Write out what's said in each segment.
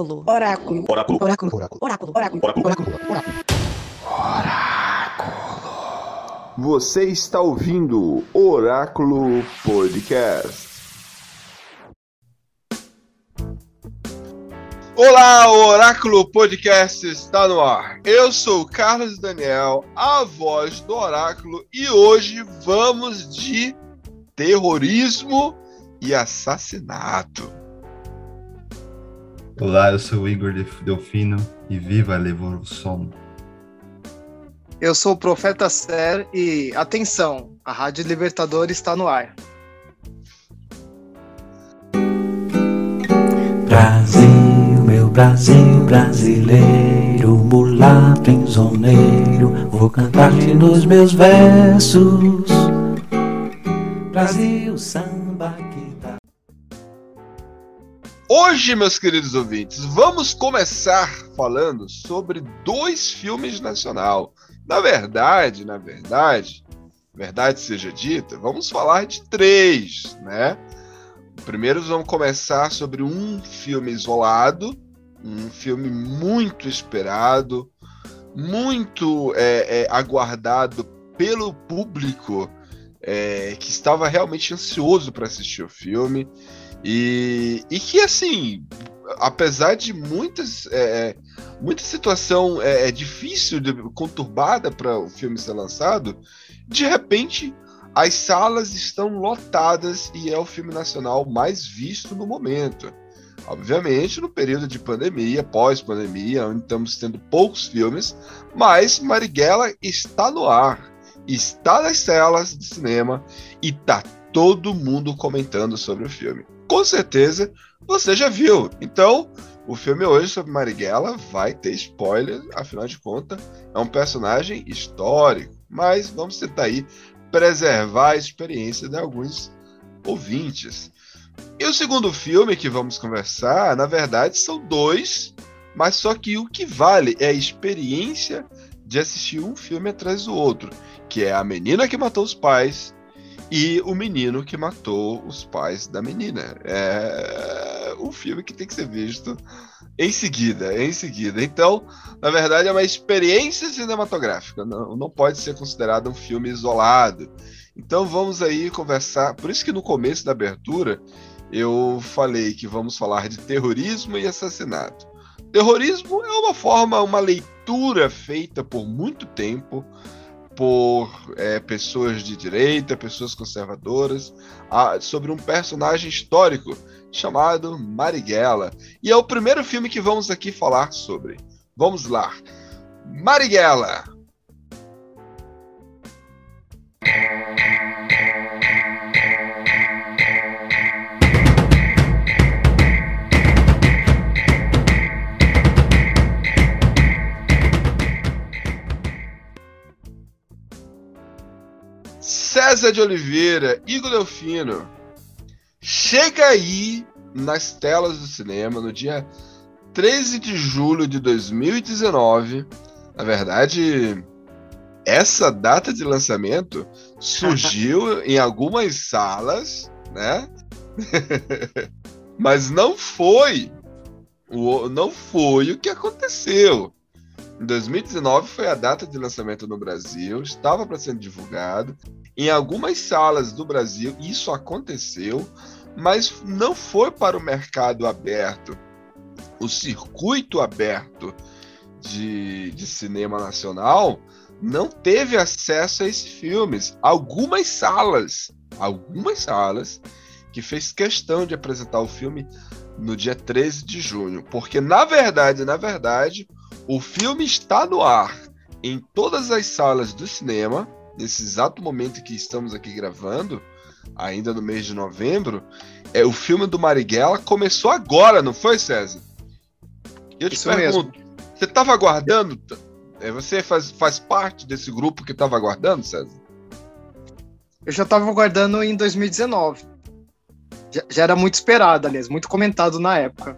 Oráculo. Oráculo. Oráculo. Oráculo. Oráculo. Oráculo. Oráculo. Você está ouvindo Oráculo Podcast. Olá, o Oráculo Podcast está no ar. Eu sou o Carlos Daniel, a voz do Oráculo, e hoje vamos de terrorismo e assassinato. Olá, eu sou o Igor Delf- Delfino e viva a evolução. Eu sou o Profeta Ser e atenção, a Rádio Libertador está no ar. Brasil, meu Brasil brasileiro, mulato enzoneiro, vou cantar-te nos meus versos. Brasil, samba. Hoje, meus queridos ouvintes, vamos começar falando sobre dois filmes nacional. Na verdade, na verdade, verdade seja dita, vamos falar de três, né? Primeiro vamos começar sobre um filme isolado, um filme muito esperado, muito é, é, aguardado pelo público é, que estava realmente ansioso para assistir o filme. E, e que, assim, apesar de muitas, é, muita situação é, é difícil, de, conturbada para o filme ser lançado, de repente as salas estão lotadas e é o filme nacional mais visto no momento. Obviamente, no período de pandemia, pós-pandemia, onde estamos tendo poucos filmes, mas Marighella está no ar, está nas telas de cinema e tá todo mundo comentando sobre o filme com certeza você já viu. Então, o filme hoje sobre Marighella vai ter spoiler, afinal de contas, é um personagem histórico. Mas vamos tentar aí preservar a experiência de alguns ouvintes. E o segundo filme que vamos conversar, na verdade, são dois, mas só que o que vale é a experiência de assistir um filme atrás do outro, que é A Menina que Matou os Pais e o menino que matou os pais da menina. É um filme que tem que ser visto em seguida, em seguida. Então, na verdade, é uma experiência cinematográfica, não, não pode ser considerado um filme isolado. Então, vamos aí conversar. Por isso que no começo da abertura eu falei que vamos falar de terrorismo e assassinato. Terrorismo é uma forma, uma leitura feita por muito tempo por é, pessoas de direita, pessoas conservadoras, a, sobre um personagem histórico chamado Marighella. E é o primeiro filme que vamos aqui falar sobre. Vamos lá. Marighella. César de Oliveira, Igor Delfino, chega aí nas telas do cinema no dia 13 de julho de 2019. Na verdade, essa data de lançamento surgiu em algumas salas, né? Mas não foi o não foi o que aconteceu. Em 2019 foi a data de lançamento no Brasil, estava para ser divulgado. Em algumas salas do Brasil isso aconteceu, mas não foi para o mercado aberto, o circuito aberto de, de cinema nacional não teve acesso a esses filmes. Algumas salas, algumas salas, que fez questão de apresentar o filme no dia 13 de junho, porque na verdade, na verdade, o filme está no ar em todas as salas do cinema, nesse exato momento que estamos aqui gravando, ainda no mês de novembro. É o filme do Marighella começou agora, não foi, César? Eu te Isso pergunto, você estava aguardando? É, Você faz, faz parte desse grupo que estava aguardando, César? Eu já tava aguardando em 2019. Já, já era muito esperado, aliás, muito comentado na época.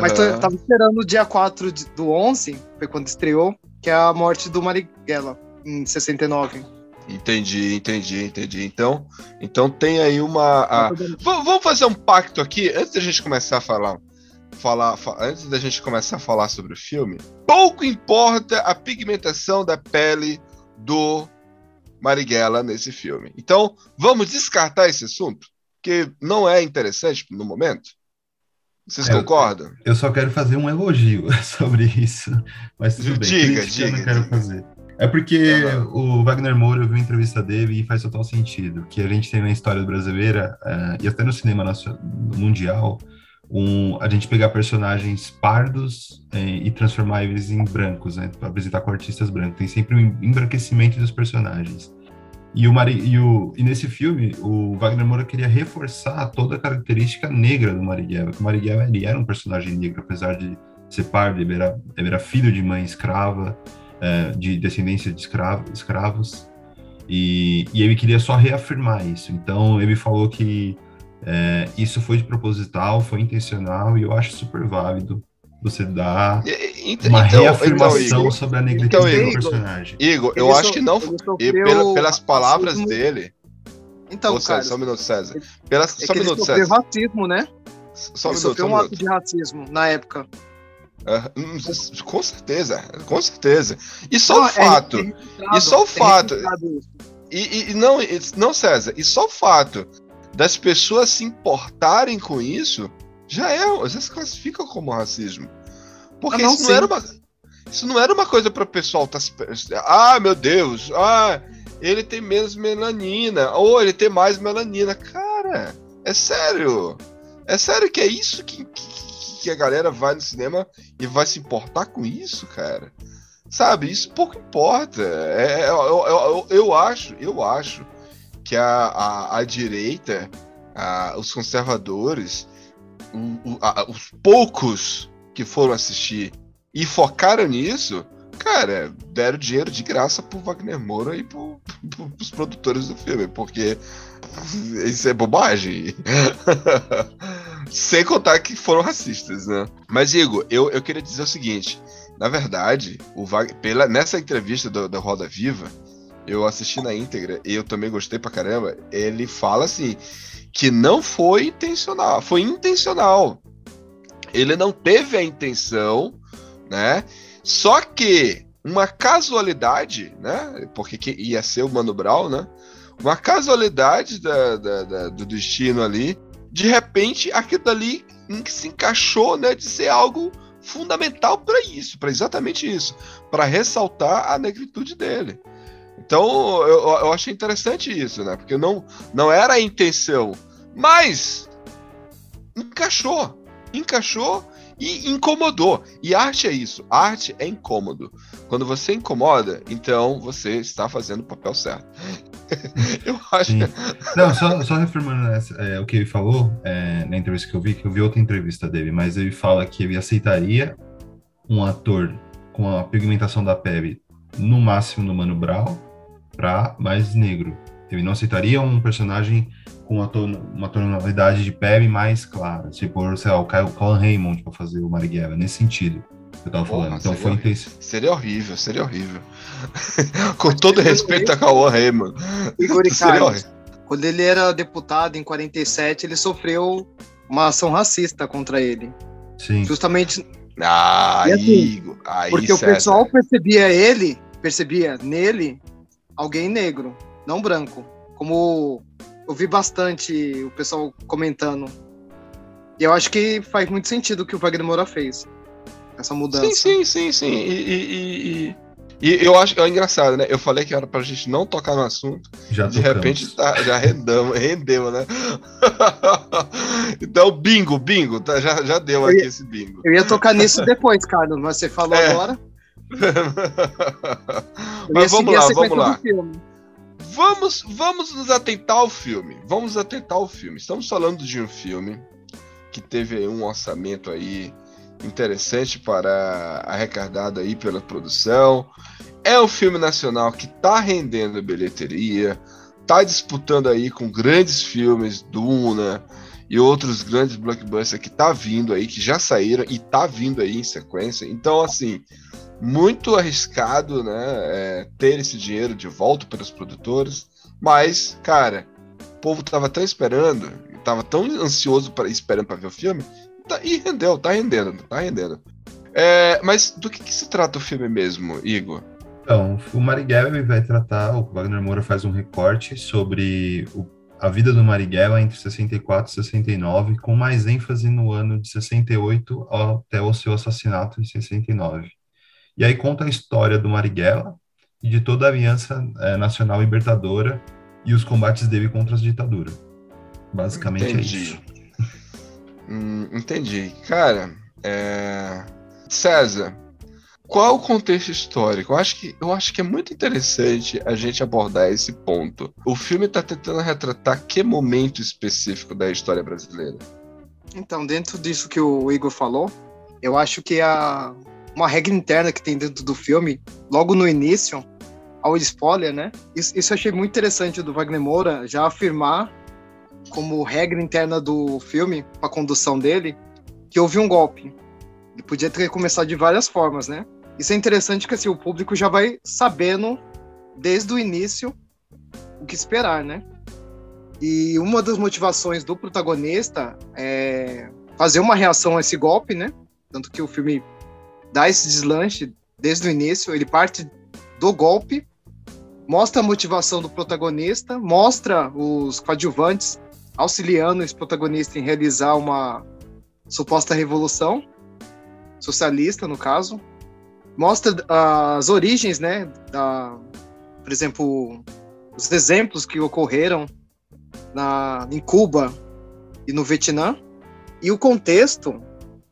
Mas tô- Aham. eu tava esperando o dia 4 de- do 11, foi quando estreou, que é a morte do Marighella, em 69. Entendi, entendi, entendi. Então, então tem aí uma. a- V- Vamos fazer um pacto aqui antes da gente começar a falar. Falar, fa- antes da gente começar a falar sobre o filme, pouco importa a pigmentação da pele do Marighella nesse filme. Então, vamos descartar esse assunto, que não é interessante no momento. Vocês É, concordam? Eu só quero fazer um elogio sobre isso. Mas tudo bem. Diga, eu não quero diga. fazer. É porque o Wagner Moura, eu vi uma entrevista dele e faz total sentido. Que a gente tem na história brasileira, eh, e até no cinema nacio- mundial, um, a gente pegar personagens pardos eh, e transformar eles em brancos, né? Apresentar com artistas brancos. Tem sempre um embranquecimento dos personagens. E, o Mari, e, o, e nesse filme, o Wagner Moura queria reforçar toda a característica negra do Marighella. Que o Marighella ele era um personagem negro, apesar de ser pardo, ele era, ele era filho de mãe escrava, eh, de descendência de escravo, escravos. E, e ele queria só reafirmar isso. Então, ele falou que eh, isso foi de proposital, foi intencional, e eu acho super válido você dar E- e- ent- uma então, reafirmação então, Igor, sobre a negritude Então, do personagem. Igor, eu Ele acho so- que não. E pela- pelas palavras racismo. dele. Então, Ô, cara, só um minuto, César. Pelas, é só um ele minuto, César. racismo, né? Só um ele minuto, sofreu um ato de racismo na época. Hum, com certeza, com certeza. E só Não, o é- fato, é e só o é fato- e, e- não, e- não, César, e só o fato das pessoas se importarem com isso já é, já se classifica como racismo. Porque não, isso não sim. era uma, isso não era uma coisa para o pessoal tá se, ah, meu Deus, ah, ele tem menos melanina, ou ele tem mais melanina, cara, é sério, é sério que é isso que, que, que a galera vai no cinema e vai se importar com isso, cara. Sabe, isso pouco importa. É, eu, eu, eu, eu acho, eu acho que a, a, a direita, a- os conservadores, o- o- a- os poucos que foram assistir e focaram nisso, cara, deram dinheiro de graça pro Wagner Moura e pro, pro, pros produtores do filme, porque isso é bobagem. Sem contar que foram racistas, né? Mas, Igor, eu, eu queria dizer o seguinte: na verdade, o Wag- pela, nessa entrevista da Roda Viva, eu assisti na íntegra e eu também gostei pra caramba. Ele fala assim que não foi intencional, foi intencional. Ele não teve a intenção, né? Só que uma casualidade, né? Porque que ia ser o Mano Brown, né? Uma casualidade da- da- da- do destino ali, de repente aquilo ali em- se encaixou, né? De ser algo fundamental para isso, para exatamente isso, para ressaltar a negritude dele. Então eu, eu achei interessante isso, né? Porque não, não era a intenção, mas encaixou, encaixou e incomodou. E arte é isso, arte é incômodo. Quando você incomoda, então você está fazendo o papel certo. eu acho. Sim. Não, só, só reafirmando essa- é, o que ele falou é, na entrevista que eu vi, que eu vi outra entrevista dele, mas ele fala que ele aceitaria um ator com a pigmentação da pele no máximo no Mano Brown para mais negro. Ele não aceitaria um personagem com uma, ton uma tonalidade de pele mais clara, tipo, sei lá, o Kyle- Colin Raymond para fazer o Marighella, nesse sentido eu tava Porra, falando. Então seria foi horrível. intenso. Seria horrível, seria horrível. Com todo respeito a Cauã Raymond. Igor Seria horrível. quando ele era deputado em 47, ele sofreu uma ação racista contra ele. Sim. Justamente Ah, assim. Aí, porque o pessoal percebia ele, percebia nele alguém negro, não branco. Como eu vi bastante o pessoal comentando. E eu acho que faz muito sentido o que o Wagner Moura fez. Essa mudança. Sim, sim, sim, sim. E, e- e- e- e eu acho é engraçado, né? Eu falei que era pra gente não tocar no assunto. Já De tocamos. repente tá- já rendamos, rendeu, né? então, bingo, bingo. tá, já, já deu Eu aqui ia- esse bingo. Eu ia tocar nisso depois, Carlos, mas você falou É. agora. Mas vamos lá, vamos lá. Vamos, vamos nos atentar ao filme. Vamos atentar ao filme. Estamos falando de um filme que teve um orçamento aí interessante para arrecadado aí pela produção. É um filme nacional que tá rendendo bilheteria, tá disputando aí com grandes filmes, Duna e outros grandes blockbusters que tá vindo aí, que já saíram e tá vindo aí em sequência. Então, assim, muito arriscado, né, é, ter esse dinheiro de volta para os produtores, mas, cara, o povo tava tão esperando, tava tão ansioso para esperando para ver o filme, tá, e rendeu, tá rendendo, tá rendendo. É, mas do que, que se trata o filme mesmo, Igor? Então, o Marighella vai tratar, o Wagner Moura faz um recorte sobre o, a vida do Marighella entre 64 e 69, com mais ênfase no ano de 68 até o seu assassinato em 69. E aí conta a história do Marighella e de toda a Aliança é, Nacional Libertadora e os combates dele contra as ditaduras. Basicamente entendi. é isso. Hum, entendi. Cara, é... César, qual o contexto histórico? Eu acho, que, eu acho que é muito interessante a gente abordar esse ponto. O filme está tentando retratar que momento específico da história brasileira? Então, dentro disso que o Igor falou, eu acho que a, uma regra interna que tem dentro do filme, logo no início, ao spoiler, né? Isso, isso eu achei muito interessante do Wagner Moura já afirmar, como regra interna do filme, a condução dele, que houve um golpe. Ele podia ter começado de várias formas, né? Isso é interessante que assim, o público já vai sabendo desde o início o que esperar, né? E uma das motivações do protagonista é fazer uma reação a esse golpe, né? Tanto que o filme dá esse deslanche desde o início, ele parte do golpe, mostra a motivação do protagonista, mostra os coadjuvantes auxiliando esse protagonista em realizar uma suposta revolução socialista, no caso, mostra as origens, né, da, por exemplo, os exemplos que ocorreram na, em Cuba e no Vietnã, e o contexto,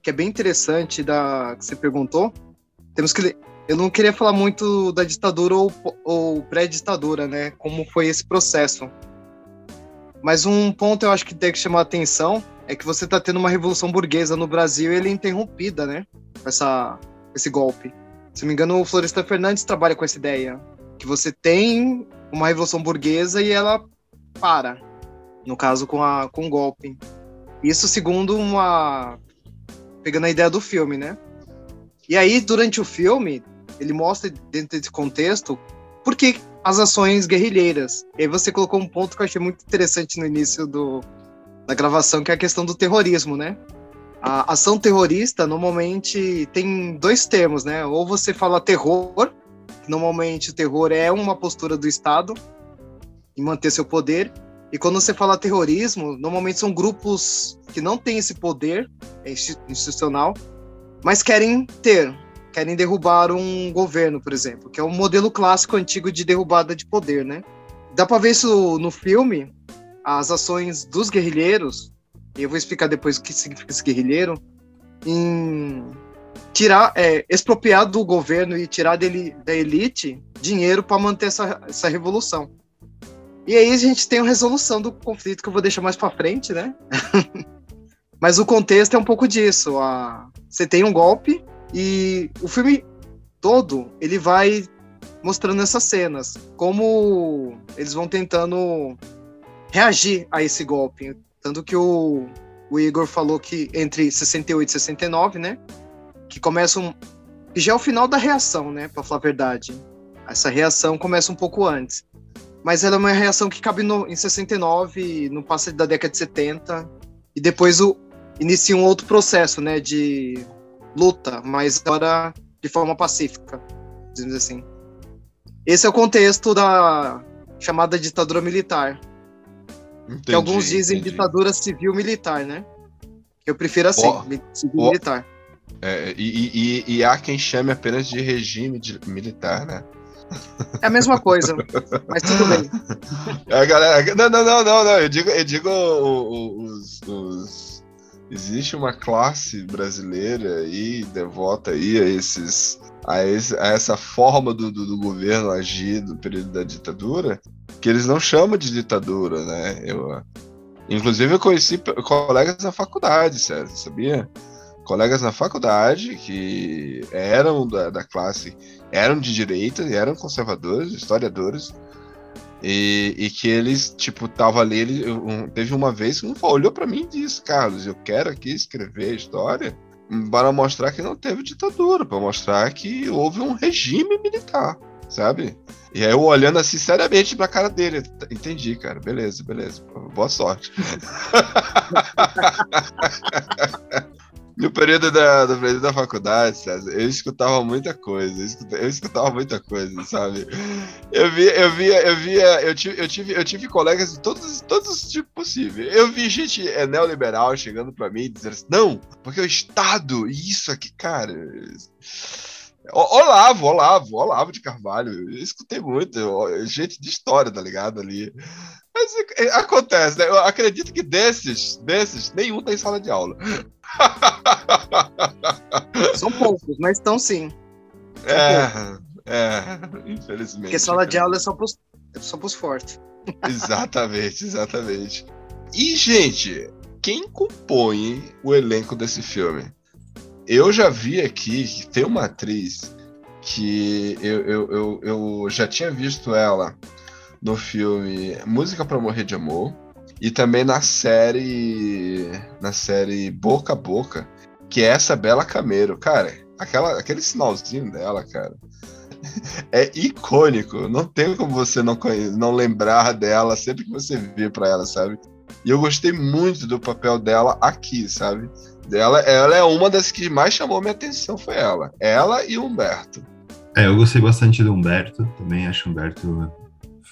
que é bem interessante da que você perguntou, temos que eu não queria falar muito da ditadura ou, ou pré-ditadura, né, como foi esse processo. Mas um ponto eu acho que tem que chamar a atenção é que você está tendo uma revolução burguesa no Brasil e ele é interrompida, né, com essa, esse golpe. Se não me engano, o Floresta Fernandes trabalha com essa ideia. Que você tem uma revolução burguesa e ela para. No caso, com, a, com o golpe. Isso segundo uma. Pegando a ideia do filme, né? E aí, durante o filme, ele mostra, dentro desse contexto, por que as ações guerrilheiras. E aí você colocou um ponto que eu achei muito interessante no início do, da gravação, que é a questão do terrorismo, né? A ação terrorista normalmente tem dois termos, né? Ou você fala terror, normalmente o terror é uma postura do Estado em manter seu poder. E quando você fala terrorismo, normalmente são grupos que não têm esse poder institucional, mas querem ter, querem derrubar um governo, por exemplo, que é um modelo clássico antigo de derrubada de poder, né? Dá para ver isso no filme, as ações dos guerrilheiros e eu vou explicar depois o que significa esse guerrilheiro, em tirar, é, expropriar do governo e tirar dele, da elite dinheiro para manter essa, essa revolução. E aí a gente tem a resolução do conflito que eu vou deixar mais para frente, né? Mas o contexto é um pouco disso. A... Você tem um golpe e o filme todo ele vai mostrando essas cenas, como eles vão tentando reagir a esse golpe. Tanto que o, o Igor falou que entre 68 e 69, né? Que começa um. Que já é o final da reação, né? Pra falar a verdade. Essa reação começa um pouco antes. Mas ela é uma reação que cabe no, em 69, no passo da década de 70. E depois o, inicia um outro processo, né? De luta, mas agora de forma pacífica, dizemos assim. Esse é o contexto da chamada ditadura militar, Entendi, que alguns dizem entendi. ditadura civil militar, né? Eu prefiro assim, oh, civil oh, militar. É, e, e, e, há quem chame apenas de regime de, militar, né? É a mesma coisa, mas tudo bem. A galera, não, não, não, não, não. Eu digo, eu digo os, os, existe uma classe brasileira aí devota aí a esses a, esse, a essa forma do, do, do, governo agir do período da ditadura, que eles não chamam de ditadura, né? Eu, inclusive, eu conheci colegas da faculdade, César, sabia? colegas na faculdade que eram da, da classe, eram de direita, eram conservadores, historiadores, e, e que eles, tipo, tava ali, ele, teve uma vez que um olhou para mim e disse, Carlos, eu quero aqui escrever a história para mostrar que não teve ditadura, para mostrar que houve um regime militar, sabe? E aí eu olhando assim seriamente pra cara dele, entendi, cara, beleza, beleza, boa sorte. No período da, do período da faculdade, César, eu escutava muita coisa, eu escutava, eu escutava, muita coisa, sabe? Eu via, eu via, eu via, eu tive, eu tive, eu tive colegas de todos, todos os tipos possíveis. Eu vi gente é, neoliberal chegando para mim e dizendo assim, não, porque o Estado, isso aqui, cara. Olavo, Olavo, Olavo de Carvalho. Eu escutei muito, gente de história, tá ligado? Ali. Mas é, acontece, né? Eu acredito que desses, desses, nenhum tem sala de aula. São poucos, mas estão sim. São é, poucos. é, infelizmente. Porque sala de aula é só pros, é só pros fortes. exatamente, exatamente. E, gente, quem compõe o elenco desse filme? Eu já vi aqui que tem uma atriz que eu, eu, eu, eu já tinha visto ela no filme Música para Morrer de Amor e também na série na série Boca a Boca, que é essa Bela Cameiro, cara, aquela aquele sinalzinho dela, cara. É icônico, não tem como você não, não lembrar dela sempre que você vê para ela, sabe? E eu gostei muito do papel dela aqui, sabe? Ela, ela é uma das que mais chamou minha atenção, foi ela. Ela e o Humberto. É, eu gostei bastante do Humberto, também acho o Humberto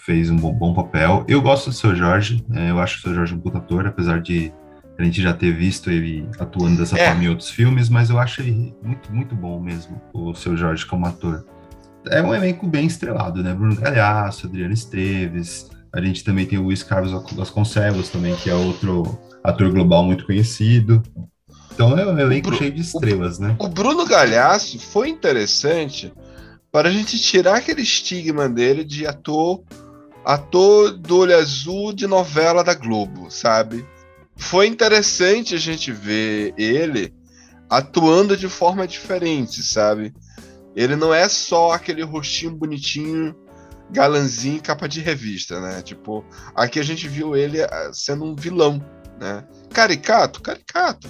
fez um bom, bom papel. Eu gosto do seu Jorge, é, eu acho o seu Jorge um puta ator, apesar de a gente já ter visto ele atuando dessa é. forma em outros filmes, mas eu acho ele muito, muito bom mesmo, o seu Jorge como ator. É um elenco bem estrelado, né? Bruno Galhaço, Adriano Esteves, a gente também tem o Luiz Carlos Vasconcelos também, que é outro ator global muito conhecido. Então é um elenco cheio de estrelas, o, né? O Bruno Galhaço foi interessante para a gente tirar aquele estigma dele de ator ator do olho azul de novela da Globo, sabe? Foi interessante a gente ver ele atuando de forma diferente, sabe? Ele não é só aquele rostinho bonitinho, galanzinho, capa de revista, né? Tipo, aqui a gente viu ele ah, sendo um vilão, né? Caricato, caricato.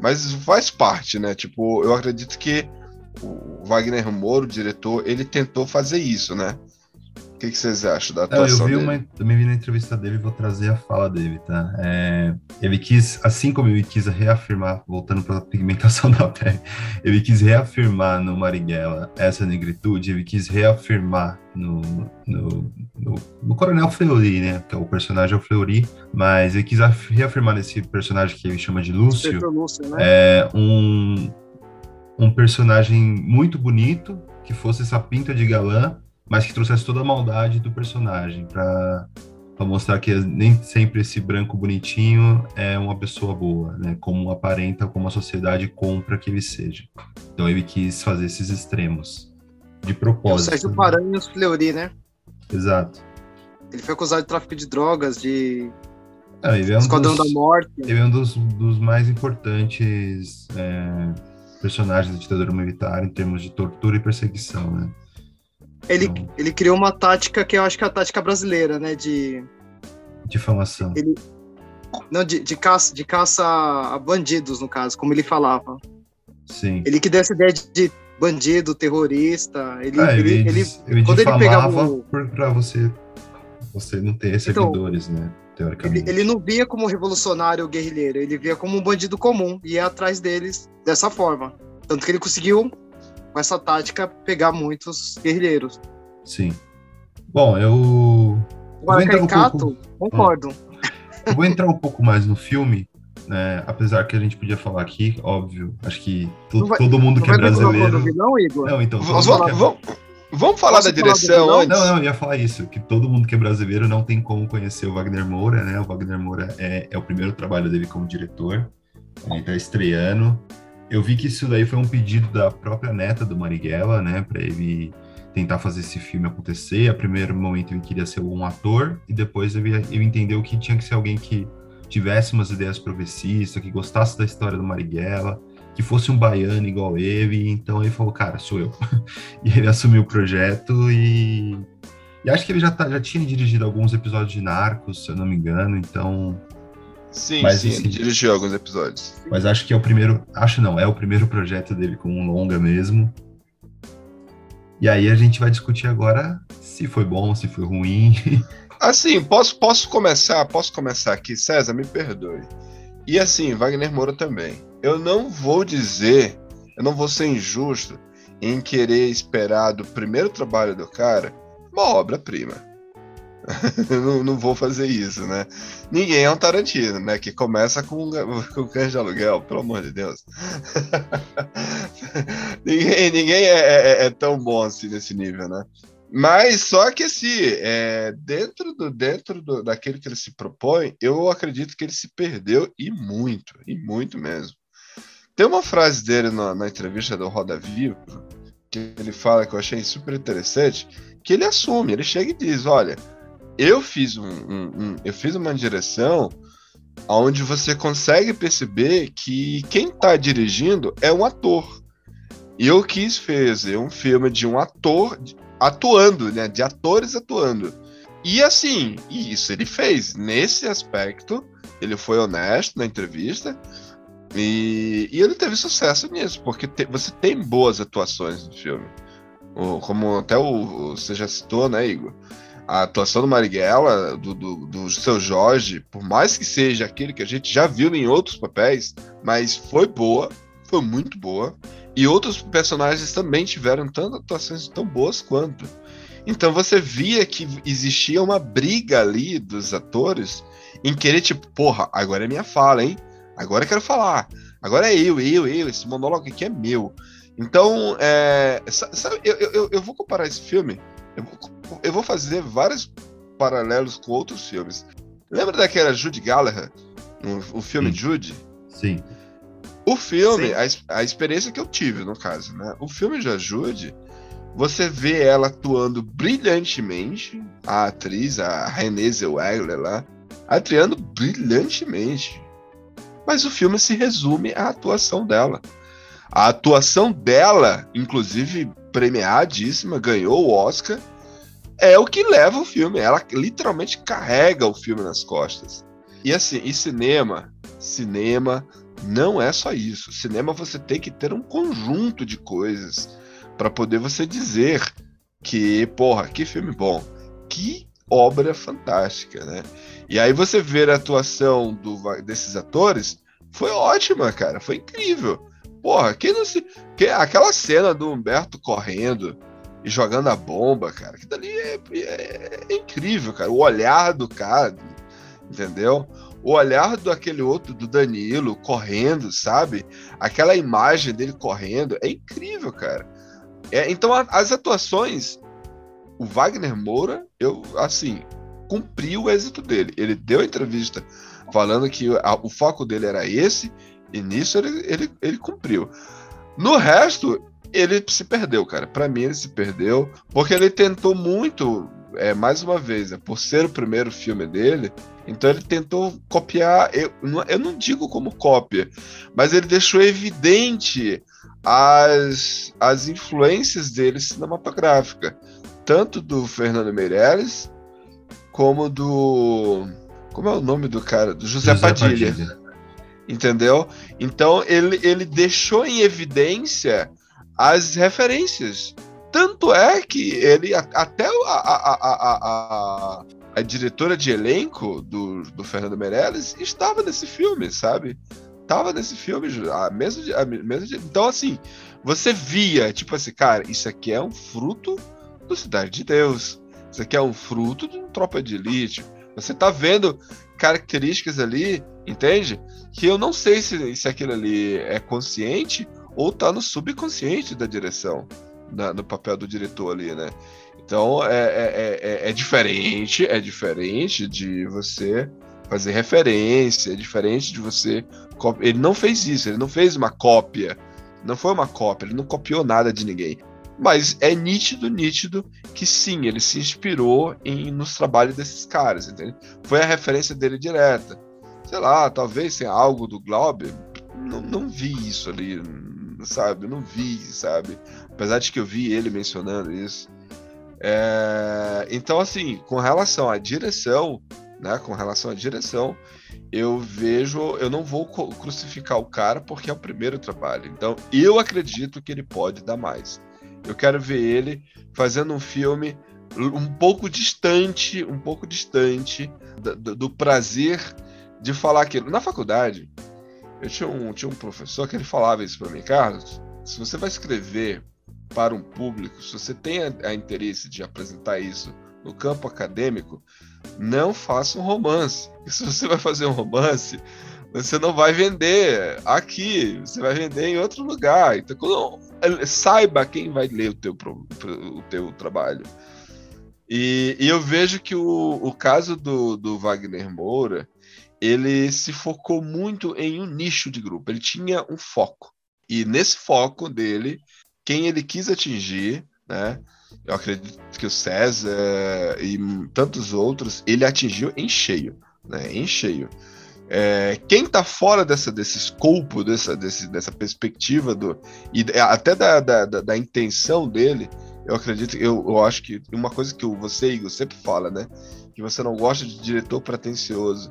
Mas faz parte, né? Tipo, eu acredito que o Wagner Moura, o diretor, ele tentou fazer isso, né? Que, que vocês acham da atuação eu vi dele? Uma, também vi na entrevista dele, vou trazer a fala dele, tá? É, ele quis, assim como ele quis reafirmar, voltando para a pigmentação da pele, ele quis reafirmar no Marighella essa negritude, ele quis reafirmar no, no, no, no Coronel Fleury, né? Que é o personagem é o Fleury, mas ele quis reafirmar nesse personagem que ele chama de Lúcio, Lúcio né? é um, um personagem muito bonito, que fosse essa pinta de galã, mas que trouxesse toda a maldade do personagem para mostrar que nem sempre esse branco bonitinho é uma pessoa boa, né? Como aparenta, como a sociedade compra que ele seja. Então ele quis fazer esses extremos de propósito. É o Sérgio Paranhos Fleury, né? Exato. Ele foi acusado de tráfico de drogas, de ah, ele é um Esquadrão dos, da Morte. Ele é um dos, dos mais importantes é, personagens da ditadura militar em termos de tortura e perseguição, né? Ele, então, ele criou uma tática que eu acho que é a tática brasileira, né? De. Difamação. Ele, não, de, de, caça, de caça a bandidos, no caso, como ele falava. Sim. Ele que deu essa ideia de, de bandido, terrorista. Ele, ah, ele, ele, ele, ele quando ele pegava o... para você, você não ter então, seguidores, então, né? Teoricamente. Ele, ele não via como revolucionário ou guerrilheiro, ele via como um bandido comum e ia atrás deles dessa forma. Tanto que ele conseguiu com essa tática, pegar muitos guerrilheiros. Sim. Bom, eu. Agora, caricato, um pouco... concordo. Eu vou entrar um pouco mais no filme, né? Apesar que a gente podia falar aqui, óbvio. Acho que to vai, todo mundo que é brasileiro. Vilão, Igor? Não, então. Vamos, vamos, é... vamos, vamos falar da direção falar antes? Não, não, eu ia falar isso, que todo mundo que é brasileiro não tem como conhecer o Wagner Moura, né? O Wagner Moura é, é o primeiro trabalho dele como diretor. Ele está estreando eu vi que isso daí foi um pedido da própria neta do Marighella, né, para ele tentar fazer esse filme acontecer. A primeiro momento ele queria ser um ator e depois ele, ele entendeu que tinha que ser alguém que tivesse umas ideias progressistas, que gostasse da história do Marighella, que fosse um baiano igual ele, então ele falou, cara, sou eu. e ele assumiu o projeto e, e acho que ele já, tá, já tinha dirigido alguns episódios de Narcos, se eu não me engano, então... Sim, Mas, sim, assim, ele dirigiu alguns episódios. Mas acho que é o primeiro, acho não, é o primeiro projeto dele com um longa mesmo. E aí a gente vai discutir agora se foi bom, se foi ruim. Assim, posso, posso começar, posso começar aqui, César, me perdoe. E assim, Wagner Moura também. Eu não vou dizer, eu não vou ser injusto em querer esperar do primeiro trabalho do cara uma obra-prima. não, não vou fazer isso, né? Ninguém é um Tarantino, né? Que começa com, com cães de aluguel, pelo amor de Deus. ninguém ninguém é, é- é tão bom assim nesse nível, né? Mas só que assim, é, dentro, do, dentro do, daquilo que ele se propõe, eu acredito que ele se perdeu e muito, e muito mesmo. Tem uma frase dele na, na entrevista do Roda Viva, que ele fala que eu achei super interessante, que ele assume, ele chega e diz, olha, eu fiz um, um- um- eu fiz uma direção onde você consegue perceber que quem está dirigindo é um ator. E eu quis fazer um filme de um ator atuando, né? De atores atuando. E assim, isso ele fez. Nesse aspecto, ele foi honesto na entrevista. E, e ele teve sucesso nisso, porque te- você tem boas atuações no filme. Como até o, o- você já citou, né, Igor? A atuação do Marighella, do, do, do seu Jorge, por mais que seja aquele que a gente já viu em outros papéis, mas foi boa, foi muito boa. E outros personagens também tiveram tantas atuações tão boas quanto. Então você via que existia uma briga ali dos atores em querer, tipo, porra, agora é minha fala, hein? Agora eu quero falar. Agora é eu, eu, eu, esse monólogo aqui é meu. Então, é, sa- sabe, eu, eu, eu vou comparar esse filme, eu vou, eu vou fazer vários paralelos com outros filmes. Lembra daquela Judy Gallagher? O, o filme Sim. Judy? Sim. O filme, Sim. a, a experiência que eu tive, no caso, né? O filme de Ajude, você vê ela atuando brilhantemente, a atriz, a Renée Zellweger lá, atuando brilhantemente. Mas o filme se resume à atuação dela. A atuação dela, inclusive premiadíssima, ganhou o Oscar, é o que leva o filme. Ela literalmente carrega o filme nas costas. E assim, e cinema, cinema não é só isso. Cinema você tem que ter um conjunto de coisas para poder você dizer que, porra, que filme bom, que obra fantástica, né? E aí você ver a atuação do, desses atores foi ótima, cara, foi incrível. Porra, quem não se. Que, aquela cena do Humberto correndo e jogando a bomba, cara, que dali é, é- é incrível, cara. O olhar do cara, entendeu? O olhar do aquele outro, do Danilo, correndo, sabe? Aquela imagem dele correndo é incrível, cara. É, então, a- as atuações, o Wagner Moura, eu, assim, cumpriu o êxito dele. Ele deu entrevista falando que a- o foco dele era esse, e nisso ele, ele, ele cumpriu. No resto, ele se perdeu, cara. Pra mim, ele se perdeu, porque ele tentou muito, é, mais uma vez, né, por ser o primeiro filme dele, então ele tentou copiar. Eu não, eu não digo como cópia, mas ele deixou evidente as, as influências dele cinematográfica, tanto do Fernando Meirelles como do. Como é o nome do cara? Do José, Padilha entendeu? Então ele, ele deixou em evidência as referências. Tanto é que ele, até a, a, a, a, diretora de elenco do, do Fernando Meirelles estava nesse filme, sabe? Tava nesse filme, a mesma, a mesma Então, assim, você via, tipo assim, cara, isso aqui é um fruto do Cidade de Deus. Isso aqui é um fruto de um Tropa de Elite. Você tá vendo características ali, entende? que eu não sei se, se aquilo ali é consciente ou tá no subconsciente da direção, na- no papel do diretor ali, né? Então é, é, é, é diferente, é diferente de você fazer referência, é diferente de você. Ele não fez isso, ele não fez uma cópia, não foi uma cópia, ele não copiou nada de ninguém. Mas é nítido, nítido que sim, ele se inspirou em, nos trabalhos desses caras, entende? Foi a referência dele direta sei lá, talvez tenha algo do Glauber, não, não vi isso ali, sabe? Não vi, sabe? Apesar de que eu vi ele mencionando isso. É, então, assim, com relação à direção, né? Com relação à direção, eu vejo, eu não vou crucificar o cara porque é o primeiro trabalho. Então, eu acredito que ele pode dar mais. Eu quero ver ele fazendo um filme um pouco distante, um pouco distante do, do prazer de falar aquilo. Na faculdade, eu tinha um, tinha um professor que ele falava isso para mim, Carlos. Se você vai escrever para um público, se você tem a, a interesse de apresentar isso no campo acadêmico, não faça um romance. E se você vai fazer um romance, você não vai vender aqui, você vai vender em outro lugar. Então, quando, saiba quem vai ler o teu, o teu trabalho. E, e eu vejo que o, o caso do, do Wagner Moura, ele se focou muito em um nicho de grupo. Ele tinha um foco. E nesse foco dele, quem ele quis atingir, né? Eu acredito que o César e tantos outros, ele atingiu em cheio, né? Em cheio. É, quem está fora dessa, desse escopo, dessa, desse, dessa perspectiva do, e até da, da, da, da intenção dele, eu acredito, eu, eu acho que uma coisa que você, Igor, sempre fala, né? Que você não gosta de diretor pretencioso.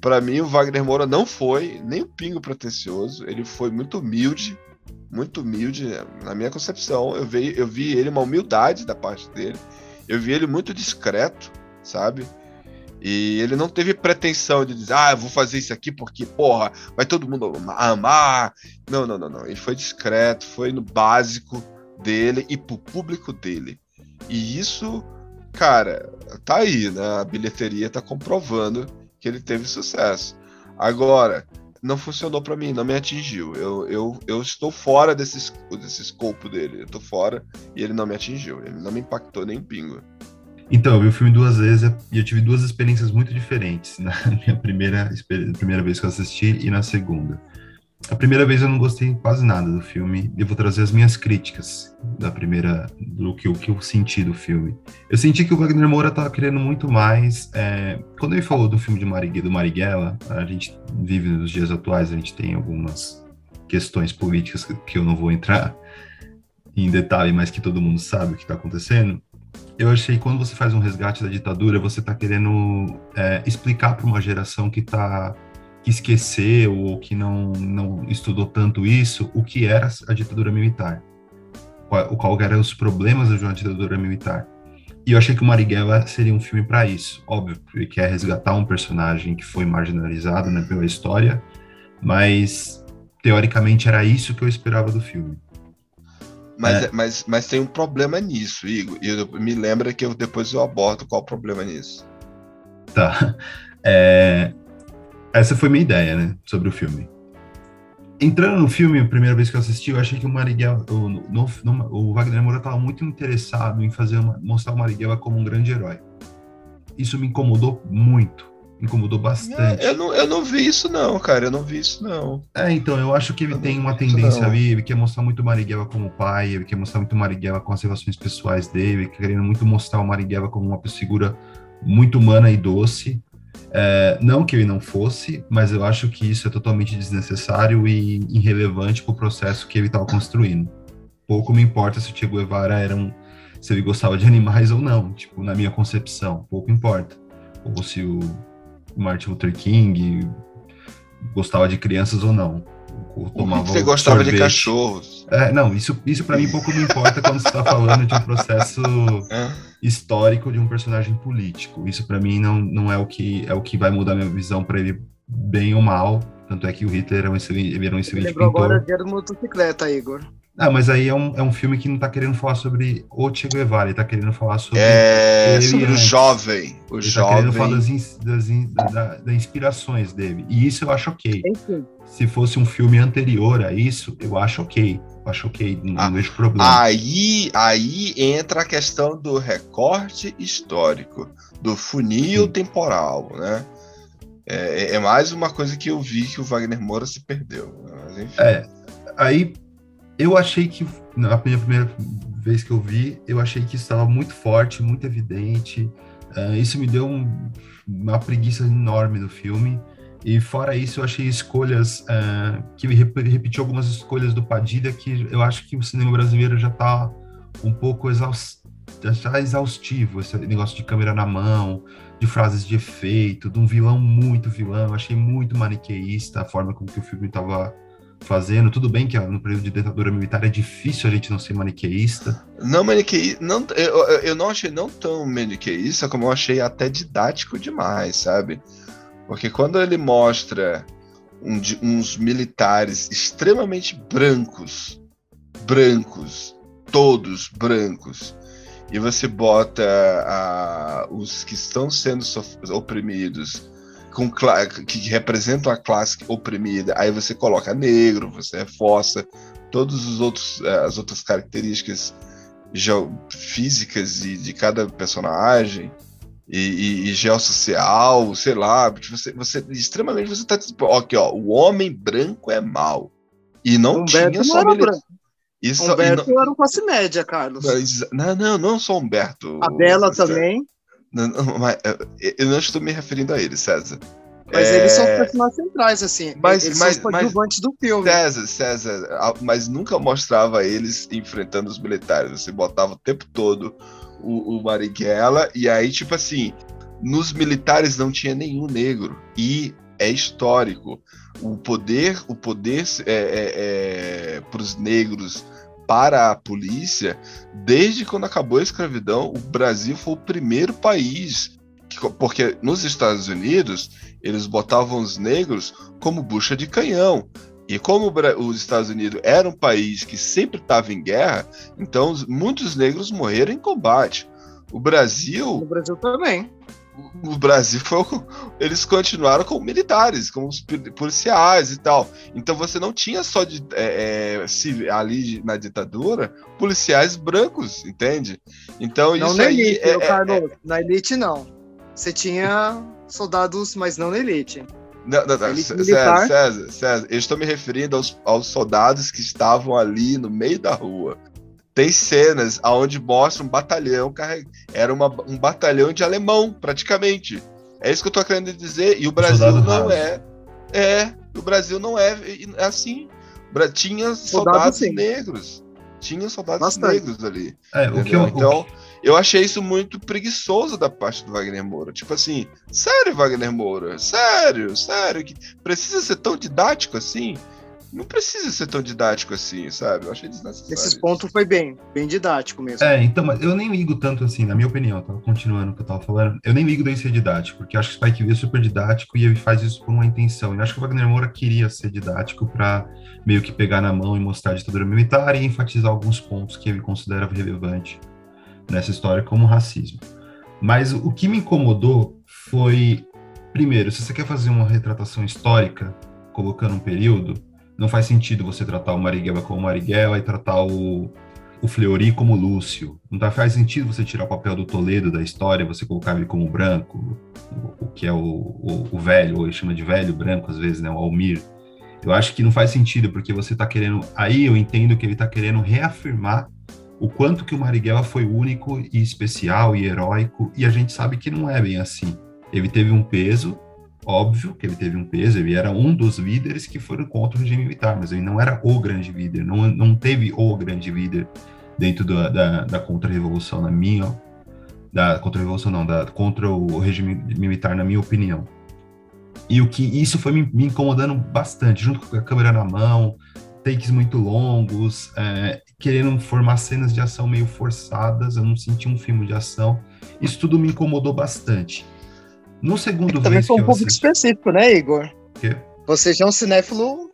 Para mim, o Wagner Moura não foi nem um pingo pretencioso, ele foi muito humilde, muito humilde, na minha concepção. Eu vi, eu vi ele uma humildade da parte dele, eu vi ele muito discreto, sabe? E ele não teve pretensão de dizer, ah, eu vou fazer isso aqui porque, porra, vai todo mundo amar. Não, não, não, não. Ele foi discreto, foi no básico dele e pro público dele. E isso, cara, tá aí, né? A bilheteria tá comprovando que ele teve sucesso. Agora, não funcionou para mim, não me atingiu. Eu, eu, eu estou fora desse, desse escopo dele. Eu tô fora e ele não me atingiu. Ele não me impactou nem pingo. Então, eu vi o filme duas vezes e eu tive duas experiências muito diferentes na minha primeira, primeira vez que eu assisti e na segunda. A primeira vez eu não gostei quase nada do filme. Eu vou trazer as minhas críticas da primeira, do que, o que eu senti do filme. Eu senti que o Wagner Moura estava querendo muito mais. É, quando ele falou do filme de Marighella, do Marighella, a gente vive nos dias atuais, a gente tem algumas questões políticas que eu não vou entrar em detalhe, mas que todo mundo sabe o que está acontecendo. Eu achei que quando você faz um resgate da ditadura, você está querendo é, explicar para uma geração que está que esqueceu ou que não, não estudou tanto isso, o que era a ditadura militar, qual, qual eram os problemas da ditadura militar. E eu achei que o Marighella seria um filme para isso. Óbvio, ele quer resgatar um personagem que foi marginalizado né, pela história, mas teoricamente era isso que eu esperava do filme. Mas, é. mas, mas tem um problema nisso, Igor. E me lembra que eu, depois eu abordo qual o problema nisso. Tá. É, essa foi minha ideia, né, sobre o filme. Entrando no filme, a primeira vez que eu assisti, eu achei que o Marighella, o, no, no, o Wagner Moura estava muito interessado em fazer uma, mostrar o Marighella como um grande herói. Isso me incomodou muito, me incomodou bastante. Eu não, eu não vi isso não, cara, eu não vi isso não. É, então, eu acho que ele eu tem uma tendência ali, ele quer mostrar muito o Marighella como pai, ele quer mostrar muito o Marighella com as relações pessoais dele, querendo muito mostrar o Marighella como uma figura muito humana e doce, é, não que ele não fosse, mas eu acho que isso é totalmente desnecessário e irrelevante para o processo que ele estava construindo. Pouco me importa se o Che Guevara era um, se ele gostava de animais ou não, tipo, na minha concepção, pouco importa. Ou se o Martin Luther King gostava de crianças ou não. Ou tomava você gostava sorvete. de cachorros. É, não, isso, isso para mim pouco me importa quando você está falando de um processo é histórico de um personagem político. Isso para mim não, não é o que é o que vai mudar minha visão para ele bem ou mal. Tanto é que o Hitler era um excelente, ele era um excelente Lembrou pintor. agora dia motocicleta, Igor. Ah, mas aí é um, é um filme que não tá querendo falar sobre o Che Guevara, ele tá querendo falar sobre. É, sobre o jovem. O ele jovem. tá querendo falar das, das, das, das inspirações dele. E isso eu acho ok. Se fosse um filme anterior a isso, eu acho ok. Acho não ah, vejo problema. Aí, aí entra a questão do recorte histórico, do funil Sim. temporal, né? É, é, é, mais uma coisa que eu vi que o Wagner Moura se perdeu. Mas, enfim. É, aí eu achei que, na minha primeira vez que eu vi, eu achei que estava muito forte, muito evidente. Uh, isso me deu um, uma preguiça enorme do filme. E fora isso, eu achei escolhas é, que rep repetiu algumas escolhas do Padilha que eu acho que o cinema brasileiro já está um pouco já exaustivo, esse negócio de câmera na mão, de frases de efeito, de um vilão muito vilão. Eu achei muito maniqueísta a forma como que o filme estava fazendo. Tudo bem que no período de ditadura militar é difícil a gente não ser maniqueísta. Não maniqueísta, não, eu, eu não achei não tão maniqueísta como eu achei até didático demais, sabe? Porque quando ele mostra um, uns militares extremamente brancos, brancos, todos brancos, e você bota a, os que estão sendo oprimidos com que representam a classe oprimida, aí você coloca negro, você reforça outros eh, as outras características físicas de, de cada personagem e, e, e geossocial, sei lá, você, você extremamente você está tipo, aqui ó, o homem branco é mal e não Humberto tinha não só era mili- branco. Isso, Humberto não, era um classe média, Carlos. não, não, não só Humberto. A Bela César. também. Não, não, mas, eh, eu não estou me referindo a ele, César. Mas É, eles são os personagens centrais, assim. Mas- eles mas- são os coadjuvantes do filme. César, César, mas nunca mostrava eles enfrentando os militares. Você botava o tempo todo o, o Marighella, e aí, tipo assim, nos militares não tinha nenhum negro. E é histórico. O poder, o poder é, para os negros para a polícia, desde quando acabou a escravidão, o Brasil foi o primeiro país. que- porque nos Estados Unidos, eles botavam os negros como bucha de canhão. E como o os Estados Unidos era um país que sempre estava em guerra, então os- muitos negros morreram em combate. O Brasil No Brasil também. o Brasil foi. o- Eles continuaram como militares, como policiais e tal. Então você não tinha só de, é, é, ali na ditadura policiais brancos, entende? Então Não isso na aí elite, é, ô, é- Carlos. Na elite, não. Você tinha soldados, mas não na elite. Não, não, não, Elite César. César, César, eu estou me referindo aos, aos soldados que estavam ali no meio da rua. Tem cenas onde mostra um batalhão. Era uma- um batalhão de alemão, praticamente. É isso que eu tô querendo dizer. E o Brasil soldado não raso. é. É, o Brasil não é é assim. Tinha Soldado, soldados negros. Tinha soldados Bastante. negros ali. É, o que eu, o então, eu achei isso muito preguiçoso da parte do Wagner Moura. Tipo assim, sério, Wagner Moura? Sério, sério? Que precisa ser tão didático assim? Não precisa ser tão didático assim, sabe? Eu achei desnecessário. Nesses pontos foi bem, bem didático mesmo. É, então, mas eu nem ligo tanto assim, na minha opinião, tá? Continuando o que eu tava falando, eu nem ligo dele ser didático, porque eu acho que o Spike Lee é super didático e ele faz isso por uma intenção. E eu acho que o Wagner Moura queria ser didático para meio que pegar na mão e mostrar a ditadura militar e enfatizar alguns pontos que ele considera relevante nessa história, como racismo. Mas o que me incomodou foi, primeiro, se você quer fazer uma retratação histórica, colocando um período, não faz sentido você tratar o Marighella como Marighella e tratar o, o Fleury como Lúcio. Não tá- faz sentido você tirar o papel do Toledo da história, você colocar ele como branco, o, que é o, o, o velho, ou ele chama de velho branco às vezes, né, o Almir. Eu acho que não faz sentido, porque você tá querendo. Aí eu entendo que ele tá querendo reafirmar o quanto que o Marighella foi único e especial e heróico, e a gente sabe que não é bem assim. Ele teve um peso, óbvio que ele teve um peso, ele era um dos líderes que foram contra o regime militar, mas ele não era o grande líder, não, não teve o grande líder dentro da, da, da contra-revolução, na minha. Da contra-revolução, não, da, contra o regime militar, na minha opinião. E o que isso foi me, me incomodando bastante, junto com a câmera na mão, takes muito longos, é, querendo formar cenas de ação meio forçadas, eu não senti um filme de ação. Isso tudo me incomodou bastante. No segundo Também vez foi um público assisti... específico, né, Igor? Quê? Você já é um cinéfilo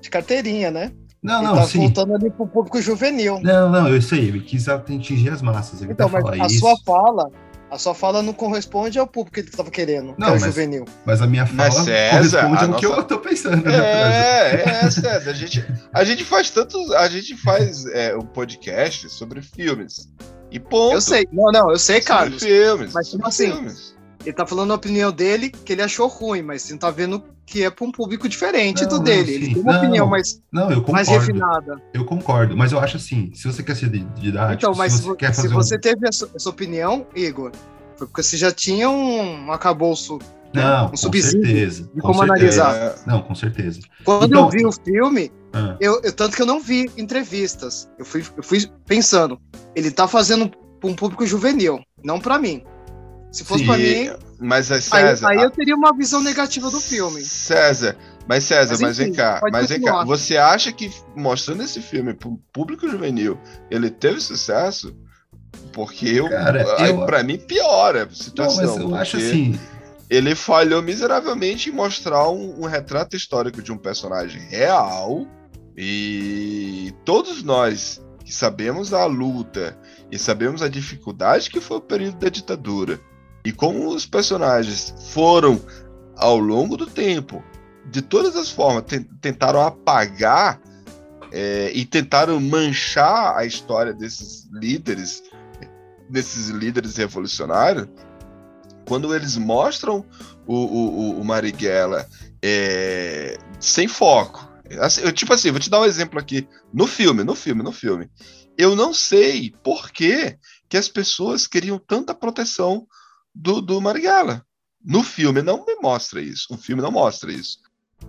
de carteirinha, né? Não, não, tá sim. voltando ali pro público juvenil. Não, não, eu sei, ele quis atingir as massas, ele Então, mas fala a isso, sua fala, a sua fala não corresponde ao público que ele estava querendo, que Não, é o mas- juvenil. mas a minha fala Mas, César, corresponde a ao que nossa- eu tô pensando. né? É, é, César. A gente, a gente faz tantos. A gente faz é, um podcast sobre filmes. E ponto. Eu sei, não, não, eu sei, Sobre Carlos. filmes. Mas, tipo sobre assim, filmes. Ele tá falando a opinião dele, que ele achou ruim, mas você não tá vendo que é pra um público diferente Não, do não, dele. sim. Ele tem uma Não, opinião mais, Não, eu mais concordo. refinada. Eu concordo, mas eu acho assim, se você quer ser didático, Então, mas se se, você vo- quer se fazer você um... teve essa, essa opinião, Igor, foi porque você já tinha um arcabouço Não, Um com subsídio certeza. de com como certeza. analisar. Não, com certeza. Quando Então- eu vi o filme, Ah, eu, eu- tanto que eu não vi entrevistas. Eu fui, eu fui pensando, ele tá fazendo pra um público juvenil, não pra mim. Se fosse Sim, pra mim, mas é aí, César. aí eu teria uma visão negativa do filme. César, mas César, Mas, mas, vem cá, mas vem cá. Você acha que mostrando esse filme pro público juvenil, ele teve sucesso? Porque eu, Cara, aí, eu- pra mim piora a não, situação. mas eu acho assim. Ele falhou miseravelmente em mostrar um, um retrato histórico de um personagem real e todos nós que sabemos a luta e sabemos a dificuldade que foi o período da ditadura e como os personagens foram ao longo do tempo, de todas as formas, ten- tentaram apagar é, e tentaram manchar a história desses líderes, desses líderes revolucionários, quando eles mostram o, o- o Marighella é, sem foco. Assim, eu, tipo assim, vou te dar um exemplo aqui. No filme, no filme, no filme. Eu não sei por que, que as pessoas queriam tanta proteção do, do Marighella. No filme não me mostra isso. O filme não mostra isso.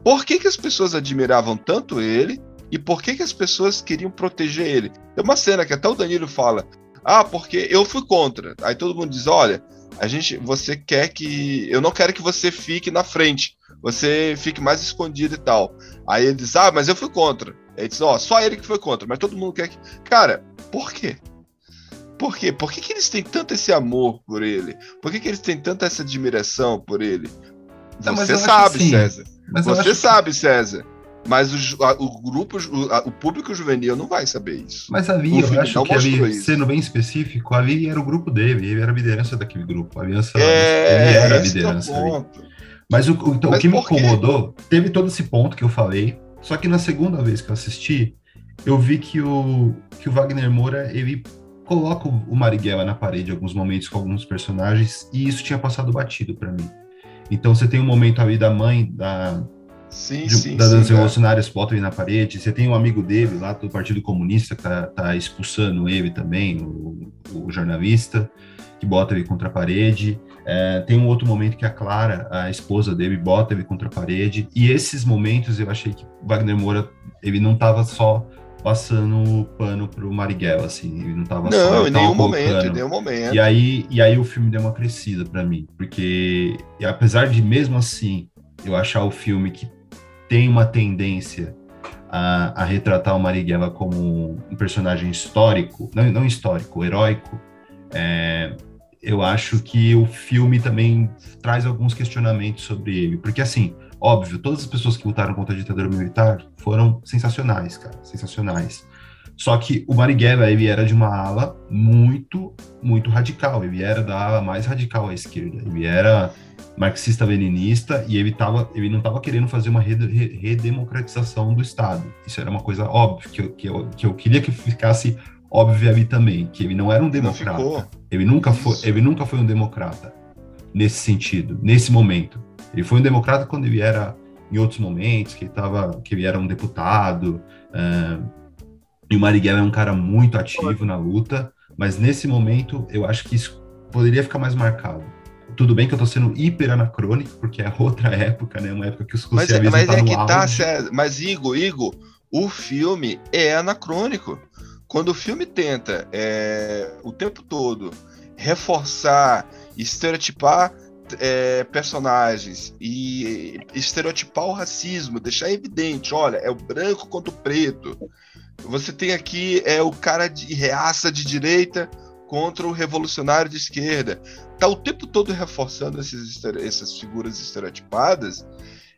Por que, que as pessoas admiravam tanto ele e por que, que as pessoas queriam proteger ele? Tem uma cena que até o Danilo fala: Ah, porque eu fui contra. Aí todo mundo diz: Olha, a gente, você quer que. Eu não quero que você fique na frente. Você fique mais escondido e tal. Aí ele diz: Ah, mas eu fui contra. Aí ele diz: Ó, só ele que foi contra, mas todo mundo quer que. Cara, por quê? Por quê? Por que, que eles têm tanto esse amor por ele? Por que, que eles têm tanta essa admiração por ele? Não, Você sabe, César. Você acho que- sabe, César. Mas o, a- o grupo, o, a- o público juvenil não vai saber isso. Mas ali, O eu acho que isso. sendo bem específico, ali era o grupo dele, ele era a liderança daquele grupo. A aliança, É, ele era a é o liderança ponto. Mas o, o- então, o Mas que me incomodou, teve todo esse ponto que eu falei, só que na segunda vez que eu assisti, eu vi que o, que o Wagner Moura, ele coloca o, Marighella na parede em alguns momentos com alguns personagens, e isso tinha passado batido pra mim. Então você tem um momento ali da mãe, da, Sim, de, sim, das sim. revolucionárias botam ele na parede. Você tem um amigo dele lá do Partido Comunista que tá, tá expulsando ele também, o, o jornalista, que bota ele contra a parede. É, tem um outro momento que a Clara, a esposa dele, bota ele contra a parede. E esses momentos eu achei que Wagner Moura, ele não tava só passando pano pro Marighella, assim, ele não tava só... Não, ele em nenhum momento, em nenhum momento. e aí, e aí o filme deu uma crescida pra mim, porque apesar de mesmo assim eu achar o filme que tem uma tendência a, a retratar o Marighella como um personagem histórico, não, não histórico, heróico, é, eu acho que o filme também traz alguns questionamentos sobre ele, porque assim, óbvio, todas as pessoas que lutaram contra a ditadura militar foram sensacionais, cara, sensacionais. Só que o Marighella, ele era de uma ala muito, muito radical. Ele era da ala mais radical à esquerda. Ele era marxista-leninista e ele, tava, ele não estava querendo fazer uma rede- re- redemocratização do Estado. Isso era uma coisa óbvia, que eu, que eu, que eu queria que ficasse óbvio ali também, que ele não era um democrata. Ele nunca foi, ele nunca foi um democrata nesse sentido, nesse momento. Ele foi um democrata quando ele era em outros momentos, que ele tava, que ele era um deputado. ah, e o Marighella é um cara muito ativo na luta, mas nesse momento eu acho que isso poderia ficar mais marcado. Tudo bem que eu tô sendo hiper anacrônico, porque é outra época, né? Uma época que o Mas, é- mas tá é que tá, auge. César. Mas, Igor, Igor, o filme é anacrônico. Quando o filme tenta é, o tempo todo reforçar, estereotipar é, personagens e estereotipar o racismo, deixar evidente, olha, é o branco contra o preto. Você tem aqui é o cara de reaça de direita contra o revolucionário de esquerda. Tá o tempo todo reforçando esses, essas figuras estereotipadas.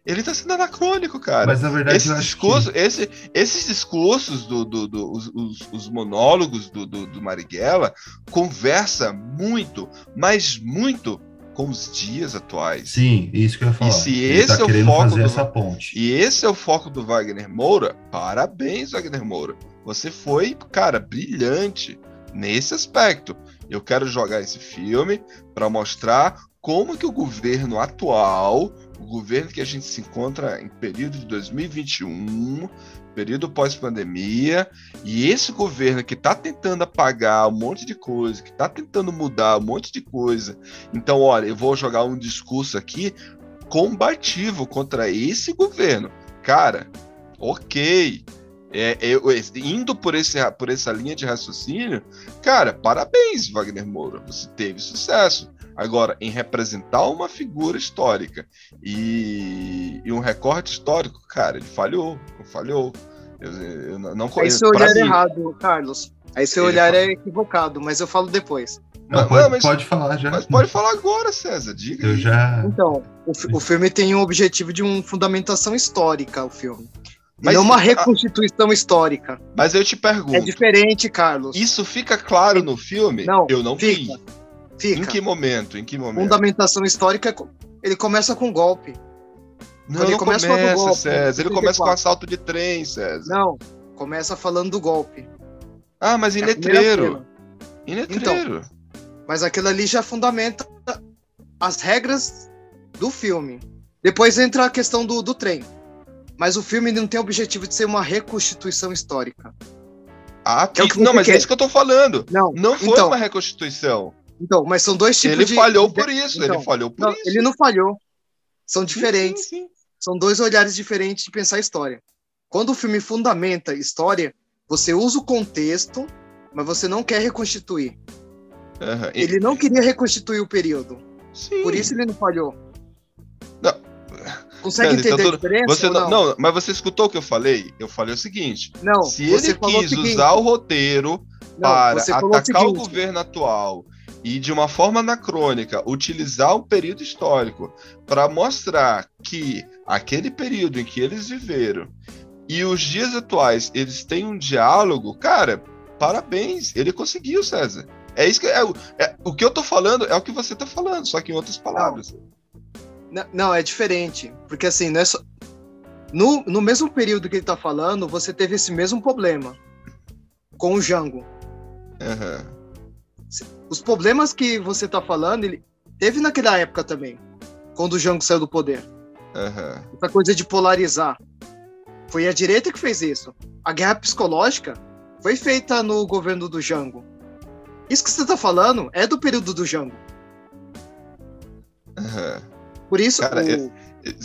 Ele tá sendo anacrônico, cara. Mas na verdade Esse eu acho discurso, que... esse- esses discursos, do, do- do- os, os- os monólogos do, do, do Marighella, conversa muito, mas muito com os dias atuais. Sim, isso que eu ia falar. se Ele tá esse é o foco do- essa ponte. E esse é o foco do Wagner Moura. Parabéns, Wagner Moura. Você foi, cara, brilhante nesse aspecto. Eu quero jogar esse filme para mostrar como que o governo atual o governo que a gente se encontra em período de 2021, período pós-pandemia, e esse governo que está tentando apagar um monte de coisa, que está tentando mudar um monte de coisa. Então, olha, eu vou jogar um discurso aqui combativo contra esse governo. Cara, ok. É, eu, indo por, esse, por essa linha de raciocínio, cara, parabéns, Wagner Moura. Você teve sucesso. Agora, em representar uma figura histórica e, e um recorte histórico, cara, ele falhou, falhou. Eu, eu não Aí conheço. seu olhar é errado, Carlos. Aí seu Ele olhar fala- é equivocado, mas eu falo depois. Não, Não, pode, não, mas- pode falar já. Mas pode falar agora, César. Diga. Eu aí. já. Então, o, o filme tem um objetivo de uma fundamentação histórica, o filme. E Mas- não uma reconstituição histórica. Mas eu te pergunto, É diferente, Carlos. isso fica claro no filme? Não, eu não fica. vi. Fica. Em que momento? Em que momento? Fundamentação histórica, ele começa com golpe. Não, Ele não começa começa, golpe, César. Ele começa com 34. assalto de trem, César. Não, começa falando do golpe. Ah, mas em É letreiro. Em letreiro. Mas aquilo ali já fundamenta as regras do filme. Depois entra a questão do, do trem. Mas o filme não tem o objetivo de ser uma reconstituição histórica. Ah, Que é o que- que não, mas quer. é isso que eu tô falando. Não, Não foi então, uma reconstituição. Então, mas são dois tipos ele de. falhou por isso. então, ele falhou por Não, isso. ele não falhou. São Sim, diferentes. sim, sim. São dois olhares diferentes de pensar a história. Quando o filme fundamenta história, você usa o contexto, mas você não quer reconstituir. E- Ele não queria reconstituir o período. Sim. Por isso ele não falhou. Não. Consegue então entender tudo- a diferença? Você não, não, não, mas você escutou o que eu falei? Eu falei o seguinte: Não, se ele o quis seguinte, usar o roteiro para o atacar o seguinte, governo atual e de uma forma anacrônica utilizar um período histórico para mostrar que aquele período em que eles viveram e os dias atuais eles têm um diálogo, cara, parabéns, ele conseguiu, César. É isso que é, o- é- o que eu tô falando é o que você tá falando, só que em outras palavras. Não, não, é diferente. Porque assim, não é só. No, no mesmo período que ele tá falando, você teve esse mesmo problema com o Jango. Aham. Os problemas que você tá falando, ele teve naquela época também, quando o Jango saiu do poder. Aham. Essa coisa de polarizar. Foi a direita que fez isso. A guerra psicológica foi feita no governo do Jango. Isso que você tá falando é do período do Jango. aham. Por isso, Cara, o,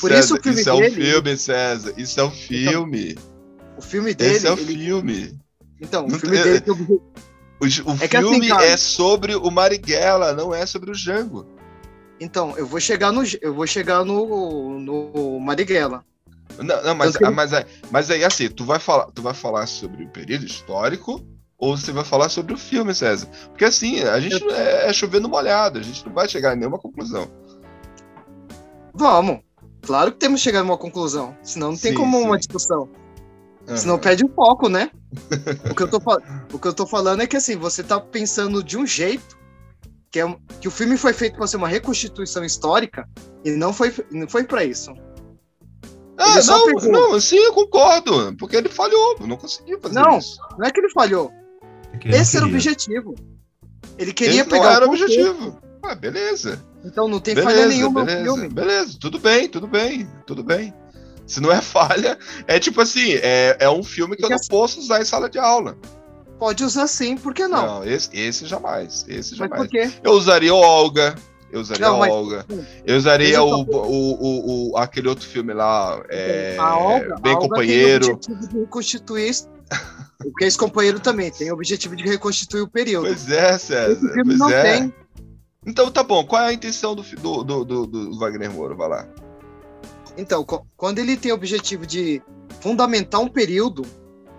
Por César, isso o filme isso é um filme, César. Isso é um filme. o filme dele. Esse é o ele- filme. então, o filme dele o O, É assim, filme cara- é sobre o Marighella, não é sobre o Django. Então, eu vou chegar no, eu vou chegar no, no Marighella. Não, não, mas, que ele- mas, é- mas aí, assim, tu vai, falar, tu vai falar sobre o período histórico ou você vai falar sobre o filme, César? Porque assim, a gente não é, é chovendo molhado, a gente não vai chegar em nenhuma conclusão. Vamos. Claro que temos que chegar a uma conclusão. Senão não tem Sim, como sim. uma discussão. Aham. Senão perde o foco, né? o, que eu tô, o que eu tô falando é que assim, você tá pensando de um jeito que, é, que o filme foi feito para ser uma reconstituição histórica e não foi, não foi para isso. Ah, ele não, pegou. não, sim, eu concordo. Porque ele falhou, não conseguiu fazer Não. isso. Não é que ele falhou. É que ele não Esse era o queria. objetivo. Ele queria Esse pegar não era o objetivo. Ah, beleza. Então não tem falha Beleza, nenhuma no filme. beleza. Tudo bem, tudo bem, tudo bem. Se não é falha, é tipo assim, é, é um filme que eu Porque não assim- posso usar em sala de aula. Pode usar sim, por que não? esse, esse jamais. Esse Mas jamais. por quê? Eu usaria Olga. Eu usaria Não, mas- Olga. Eu usaria Mas o, eu o, o, o- aquele outro filme lá, é, a Olga, Bem a Olga Companheiro. tem o objetivo de reconstituir. Porque esse companheiro também tem o objetivo de reconstituir o período. Pois é, César. pois não é. tem. Então tá bom. Qual é a intenção do, do, do, do, Wagner Moura? Vai lá. Então, quando ele tem o objetivo de fundamentar um período,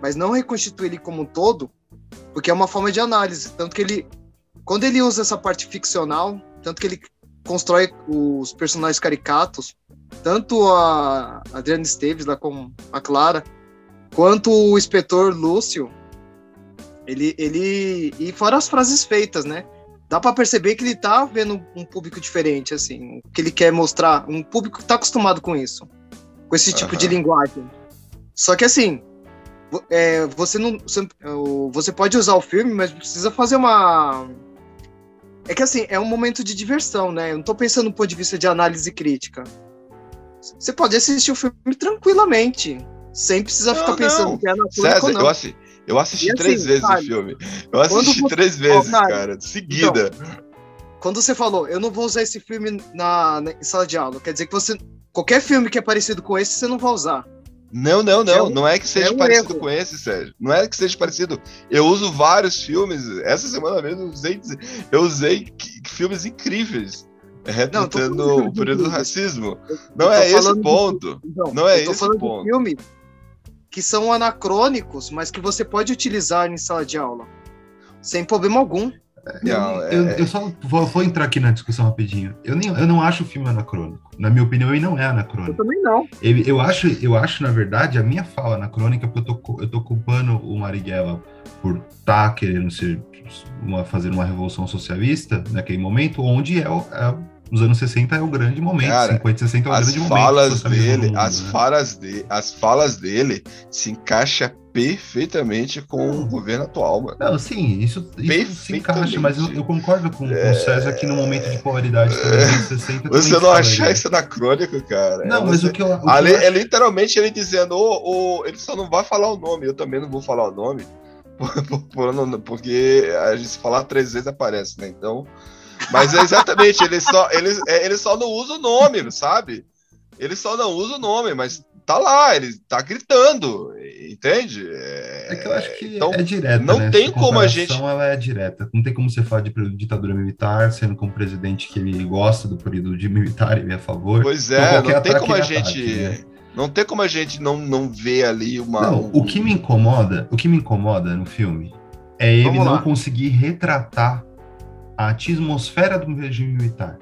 mas não reconstituir ele como um todo, porque é uma forma de análise. Tanto que ele, quando ele usa essa parte ficcional, tanto que ele constrói os personagens caricatos, tanto a Adriana Esteves lá com a Clara, quanto o inspetor Lúcio, ele, ele e fora as frases feitas, né? Dá pra perceber que ele tá vendo um público diferente, assim, que ele quer mostrar, um público que tá acostumado com isso, com esse tipo Aham. de linguagem. Só que assim, é, você não, você- o- você pode usar o filme, mas precisa fazer uma é que assim, é um momento de diversão, né? Eu não tô pensando do ponto de vista de análise crítica. Você pode assistir o filme tranquilamente, sem precisar Não, ficar pensando não. que é anacrônico César, ou não. eu, assi eu assisti assim, três vezes sabe, o filme. Eu assisti você- três vezes, cara, cara, de seguida. Quando você falou, eu não vou usar esse filme na, na- sala de aula, quer dizer que você. Qualquer filme que é parecido com esse, você não vai usar. Não, não, É não. um- não é que seja é um parecido erro. com esse, Sérgio. Não é que seja parecido. Eu uso vários filmes. Essa semana mesmo eu usei, eu usei filmes incríveis. Não, tô Retratando falando o período do racismo. Eu- Não eu é tô esse falando o de- ponto. Não, Não é eu tô esse o falando ponto. de filme que são anacrônicos, mas que você pode utilizar em sala de aula. Sem problema algum. Não, eu, é- eu só vou, vou entrar aqui na discussão rapidinho. Eu, nem, eu não acho o filme anacrônico. Na minha opinião, ele não é Eu anacrônico. também não. Ele- eu, acho, eu acho, na verdade, a minha fala anacrônica, porque eu tô, eu tô culpando o Marighella por estar querendo ser uma, fazer uma revolução socialista naquele momento, onde é, o- é o- os anos 60 é o grande momento, Cara, 50 e 60 é o As grande momento. falas no dele, mundo, as né? falas de, as falas dele se encaixa perfeitamente com o governo atual, mano. Não, sim, isso, isso se encaixa, mas eu, eu concordo com, com É. o César que no momento de polaridade também, nos 60 também Você não fala achar isso. isso anacrônico, cara. Não, é mas você- o que eu, o que Ali, eu é literalmente ele dizendo, ô, ô, ele só não vai falar o nome, eu também não vou falar o nome, porque a gente se falar três vezes aparece, né? Então. Mas é exatamente, ele só, ele, é, ele só não usa o nome, sabe? Ele só não usa o nome, mas tá lá, ele tá gritando, entende? É, É que eu acho que então, é direta, não né? tem como a gente- ela é direta. Não tem como você falar de ditadura militar, sendo como presidente que ele gosta do período de militar e ele é a favor. Pois Então, é, não tem como a gente. ataque, né? Não tem como a gente não, não ver ali uma. Não, um- o que me incomoda, o que me incomoda no filme é ele Vamos não lá. conseguir retratar a atmosfera do regime militar.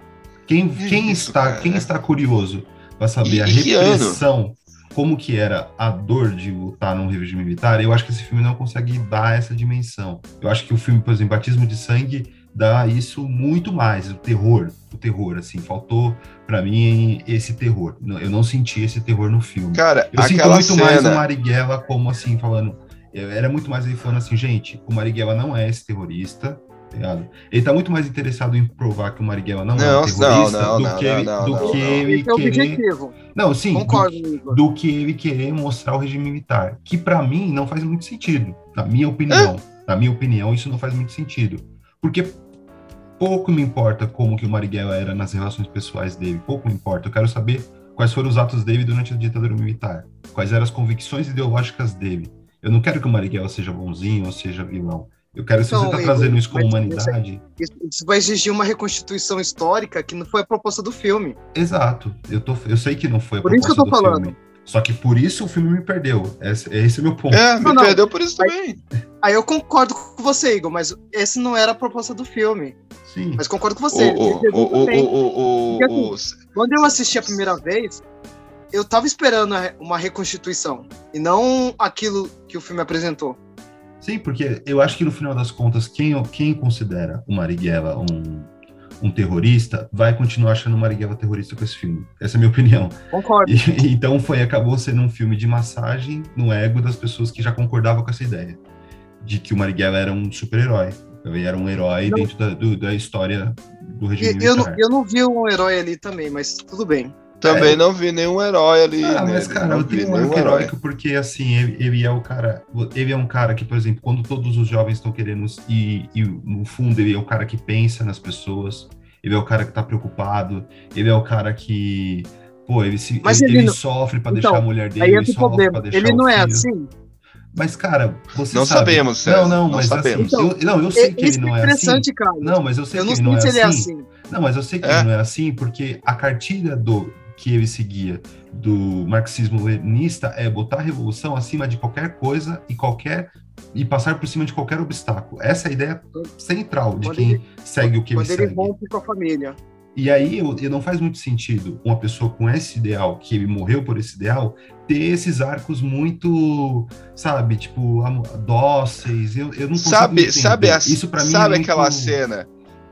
Quem, Que quem isso, está, cara? quem está curioso para saber E- a repressão, como que era a dor de lutar num regime militar, eu acho que esse filme não consegue dar essa dimensão. Eu acho que o filme, por exemplo, Batismo de Sangue dá isso muito mais, o terror, o terror, assim, faltou para mim esse terror. Eu não senti esse terror no filme. Cara, Eu sinto muito mais o cena. Marighella como assim, falando. Era muito mais ele falando assim, gente, o Marighella não é esse terrorista, tá ligado? Ele tá muito mais interessado em provar que o Marighella não, é Não, um terrorista não, do não, que não, ele, não, do não, que não. ele é querer. Não, sim, do, Concordo, Igor. do que ele querer mostrar o regime militar, que pra mim não faz muito sentido, na minha opinião. Na minha opinião, isso não faz muito sentido. Porque pouco me importa como que o Marighella era nas relações pessoais dele, pouco me importa. Eu quero saber quais foram os atos dele durante a ditadura militar, quais eram as convicções ideológicas dele. Eu não quero que o Marighella seja bonzinho ou seja vilão. Eu quero, se Então, você está trazendo isso como humanidade, Isso, isso vai exigir uma reconstituição histórica que não foi a proposta do filme. exato. Eu, tô, eu sei que não foi a Por isso proposta que eu tô do falando. filme. Só que por isso o filme me perdeu. Esse, esse é o meu ponto. É, me Não, não. perdeu por isso também. Aí eu concordo com você, Igor, mas esse não era a proposta do filme. Sim. Mas concordo com você. o, o, o, também. o, Porque, o- Quando eu assisti a primeira vez, eu tava esperando uma reconstituição. E não aquilo que o filme apresentou. Sim, porque eu acho que no final das contas, quem, quem considera o Marighella um, um terrorista vai continuar achando o Marighella terrorista com esse filme. Essa é a minha opinião. Concordo. E, então foi, acabou sendo um filme de massagem no ego das pessoas que já concordavam com essa ideia. De que o Marighella era um super-herói. Ele era um herói Não. dentro da, do- da história do regime E eu, não, militar. eu não vi um herói ali também, mas tudo bem. Também É. não vi nenhum herói ali. Ah, né? mas cara, não eu tenho um arco herói. heróico porque assim, ele, ele é o cara, ele é um cara que, por exemplo, quando todos os jovens estão querendo e, e no fundo ele é o cara que pensa nas pessoas, ele é o cara que tá preocupado, ele é o cara que, pô, ele se Mas ele, ele ele não- sofre pra Então, deixar a mulher dele, Aí ele o sofre pra problema. deixar Ele o não é assim. Mas cara, você Não sabe. sabemos, César, Não, não, não mas sabemos. assim, eu, não, eu sei que Isso ele não é é assim. cara. Não, mas eu sei eu que não ele não sei é se ele é assim. assim. Não, mas eu sei que É. não é assim porque a cartilha do que ele seguia do marxismo-leninista é botar a revolução acima de qualquer coisa e qualquer e passar por cima de qualquer obstáculo. Essa é a ideia central de Quando quem ele- segue o que ele Quando ele segue. rompe com a família. E aí eu, eu não faz muito sentido uma pessoa com esse ideal, que ele morreu por esse ideal, ter esses arcos muito, sabe, tipo, dóceis. Eu, eu não consigo Sabe, entender. sabe, a, Isso para mim sabe é muito- aquela cena?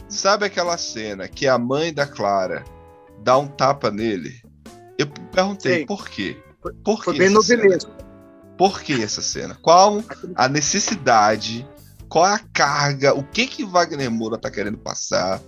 Sabe aquela cena que a mãe da Clara dá um tapa nele? Eu perguntei Sei. por quê? Por Foi que bem essa cena? novelesco. Por que essa cena? Qual a necessidade? Qual é a carga? O que que Wagner Moura tá querendo passar?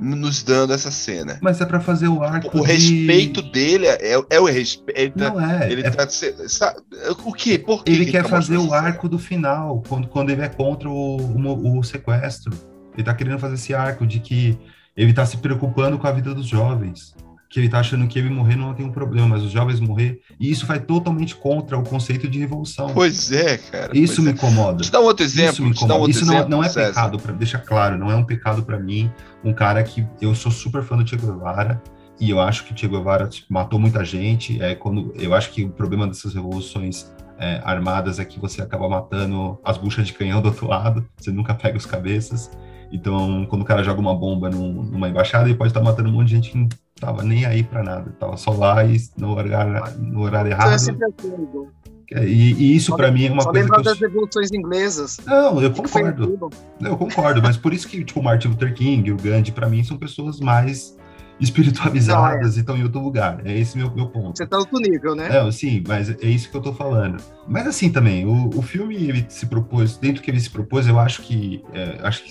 nos dando essa cena. Mas é pra fazer o arco. O de- respeito dele é, é o respeito. Ele tá, Não é. ele é- tá sabe, o quê? Por que Ele que quer tá fazer o arco do final, quando, quando ele é contra o, o, o sequestro. Ele tá querendo fazer esse arco de que ele tá se preocupando com a vida dos jovens. Que ele tá achando que ele morrer não tem um problema, mas os jovens morrer. E isso vai totalmente contra o conceito de revolução. Pois é, cara. Isso me é. incomoda. Te dar um outro Isso exemplo. me dar um incomoda. outro Isso não, exemplo, não é César. pecado, pra, deixa claro, não é um pecado pra mim, um cara que eu sou super fã do Che Guevara, e eu acho que o Che Guevara tipo, matou muita gente, é quando eu acho que o problema dessas revoluções é, armadas é que você acaba matando as buchas de canhão do outro lado, você nunca pega os cabeças, então quando o cara joga uma bomba num- numa embaixada, ele pode estar matando um monte de gente que não tava nem aí pra nada, tava só lá e no horário, no horário Então é errado, sempre assim, Igor. e, e isso pra mim é uma Só coisa lembrar eu... das revoluções inglesas. Não, eu concordo. Eu concordo, mas por isso que, tipo, o Martin Luther King e o Gandhi, pra mim, são pessoas mais espiritualizadas e estão em outro lugar. É esse meu, meu ponto. Você tá no outro nível, né? Não, sim, mas é isso que eu tô falando. Mas assim também, o, o filme, ele se propôs, dentro que ele se propôs, eu acho que, é, acho que,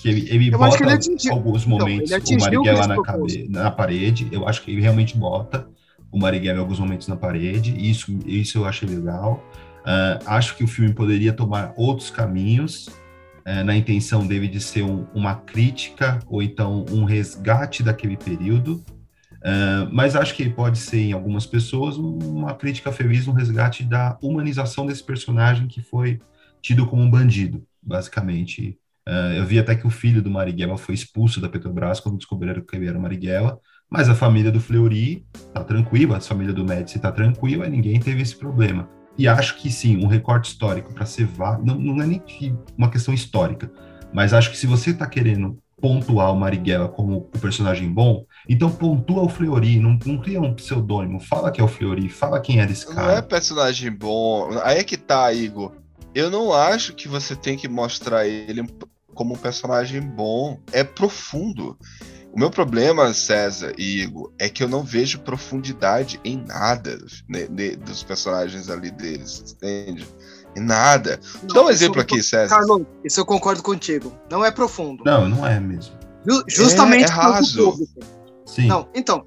que ele, ele Eu bota que ele atingiu. alguns Então, momentos ele o Marighella na, cabe, na parede, eu acho que ele realmente bota o Marighella em alguns momentos na parede, e isso, isso eu achei legal. Ah, acho que o filme poderia tomar outros caminhos, eh, na intenção dele de ser um- uma crítica ou então um resgate daquele período, ah, mas acho que ele pode ser, em algumas pessoas, um- uma crítica feliz, um resgate da humanização desse personagem que foi tido como um bandido, basicamente. Ah, eu vi até que o filho do Marighella foi expulso da Petrobras quando descobriram que ele era o Marighella, mas a família do Fleury tá tranquila, a família do Médici tá tranquila, e ninguém teve esse problema. E acho que sim, um recorte histórico para ser válido, não, não é nem que uma questão histórica, mas acho que se você está querendo pontuar o Marighella como o personagem bom, então pontua o Fleury, não, não cria um pseudônimo, fala que é o Fleury, fala quem era esse Não é cara. personagem bom. Aí é que tá, Igor. Eu não acho que você tem que mostrar ele como um personagem bom. É profundo. O meu problema, César e Igor, é que eu não vejo profundidade em nada dos, ne- ne- dos personagens ali deles, entende? Em nada. Te dar um Não, exemplo aqui, César. Carlos, isso eu concordo contigo. Não é profundo. Não, não é mesmo. Ju- justamente é do raso. público. Sim, Não, então,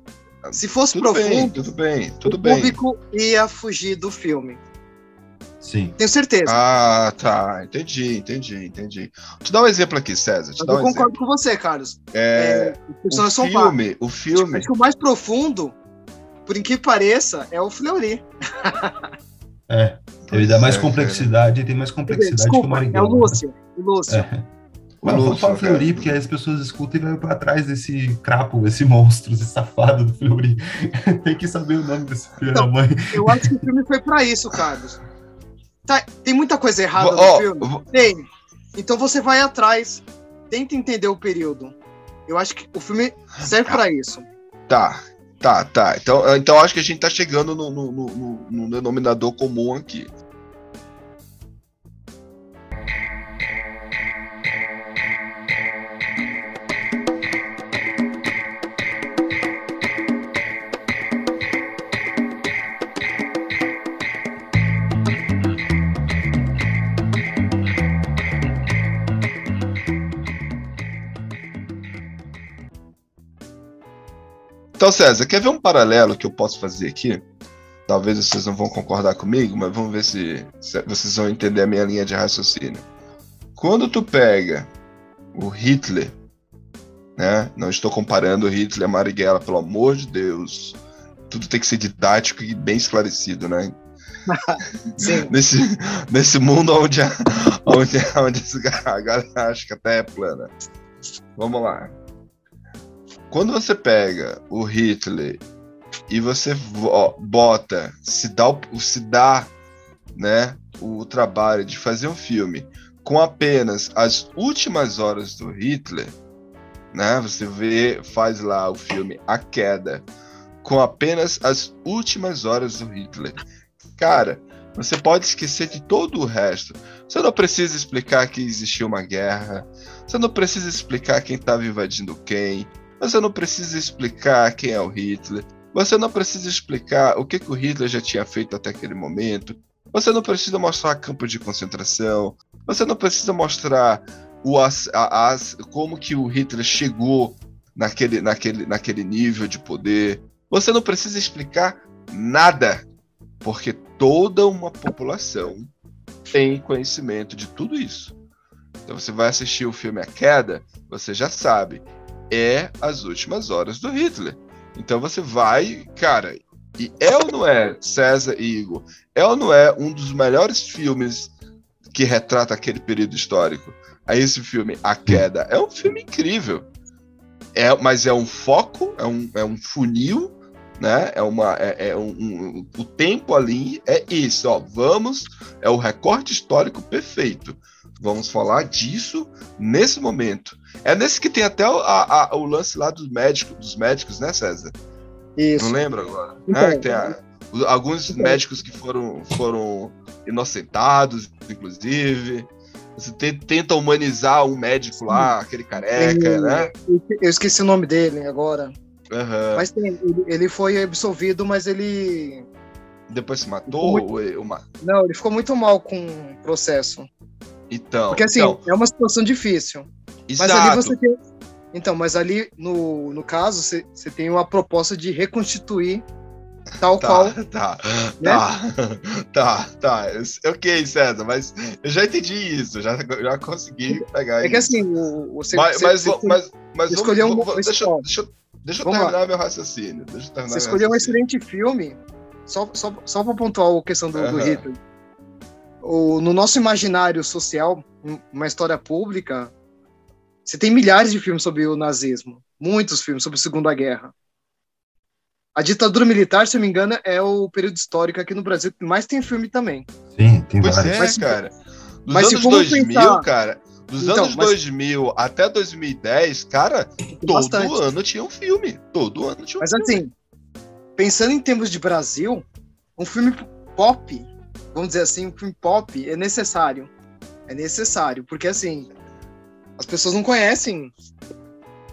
se fosse Tudo bem, profundo, tudo bem, tudo o bem. público ia fugir do filme. Sim. Tenho certeza. Ah, tá. Entendi, entendi, entendi. Vou te dar um exemplo aqui, César. Eu um concordo exemplo. com você, Carlos. É, É, os o personagens são pagos. filme, o filme. Acho que o mais profundo, por incrível que pareça, é o Fleury. É, ele dá mais é, complexidade, tem mais complexidade que o Desculpa, é o Lúcio. O Lúcio. É. Mas não Lúcio, fala. Fleury, porque aí as pessoas escutam e vai pra trás desse crapo, esse monstro, esse safado do Fleury. Tem que saber o nome desse filho da Então, mãe. Eu acho que o filme foi pra isso, Carlos. Tá, tem muita coisa errada Ó, no filme? ó, Tem. Então você vai atrás, tenta entender o período. Eu acho que o filme serve pra isso. Tá, tá, tá. Então, então acho que a gente tá chegando no, no- no- no denominador comum aqui. Então, César, quer ver um paralelo que eu posso fazer aqui? Talvez vocês não vão concordar comigo, mas vamos ver se, se vocês vão entender a minha linha de raciocínio. Quando tu pega o Hitler, né? Não estou comparando o Hitler a Marighella, pelo amor de Deus. Tudo tem que ser didático e bem esclarecido, né? Nesse, nesse mundo onde, a- onde, onde a galera acha que a Terra é plana. Vamos lá. Quando você pega o Hitler e você vo- bota, se dá, o, se dá né, o trabalho de fazer um filme com apenas as últimas horas do Hitler, né? Você vê, faz lá o filme A Queda com apenas as últimas horas do Hitler. Cara, você pode esquecer de todo o resto. Você não precisa explicar que existiu uma guerra. Você não precisa explicar quem estava invadindo quem. Você não precisa explicar quem é o Hitler. Você não precisa explicar o que, que o Hitler já tinha feito até aquele momento. Você não precisa mostrar campo de concentração. Você não precisa mostrar o as, a- as- como que o Hitler chegou naquele, naquele, naquele nível de poder. Você não precisa explicar nada, porque toda uma população tem conhecimento de tudo isso. Então você vai assistir o filme A Queda, você já sabe, é as últimas horas do Hitler. Então você vai, cara, e é ou não é, César e Igor, é ou não é um dos melhores filmes que retrata aquele período histórico? Aí esse filme, A Queda, é um filme incrível. É, mas é um foco, é um, é um funil, né? É uma, é, é um, um, o tempo ali é isso, ó. Vamos, é o recorte histórico perfeito. Vamos falar disso nesse momento. É nesse que tem até o, a, a, o lance lá dos médicos, dos médicos, né, César? Isso. Não lembro agora. Então, né? Tem a- alguns médicos que foram, foram inocentados, inclusive. Você te- tenta humanizar um médico lá, aquele careca, Eu- né? Eu esqueci o nome dele agora. Aham. Mas tem, ele, foi absolvido, mas ele. Depois se matou? ou- ou Não, ele ficou muito mal com o processo. Então, Porque assim, então, é uma situação difícil. Mas exato. ali você tem. Então, mas ali, no, no caso, você, você tem uma proposta de reconstituir tal qual. Tá, tá, né? tá, tá, tá. Ok, César, mas eu já entendi isso, já, já consegui pegar É que isso. assim, o, você, mas, você, mas, você- mas, mas escolheu um deixa, deixa, deixa eu vamos terminar meu raciocínio. Deixa eu terminar você escolheu um excelente filme, só, só, só para pontuar a questão do, do Aham. Hitler. O, no nosso imaginário social, um- uma história pública, você tem milhares de filmes sobre o nazismo, muitos filmes sobre a Segunda Guerra. A ditadura militar, se eu não me engano, é o período histórico aqui no Brasil que mais tem filme também. Sim, tem Pois vários. é, Mas se- cara. Dos mas se anos formos 2000, pensar- cara, dos Então, anos mas- 2000 até 2010, cara, todo Bastante. ano tinha um filme. Todo ano tinha um Mas filme. assim, pensando em termos de Brasil, um filme pop, vamos dizer assim, um filme pop é necessário. É necessário, porque assim, as pessoas não conhecem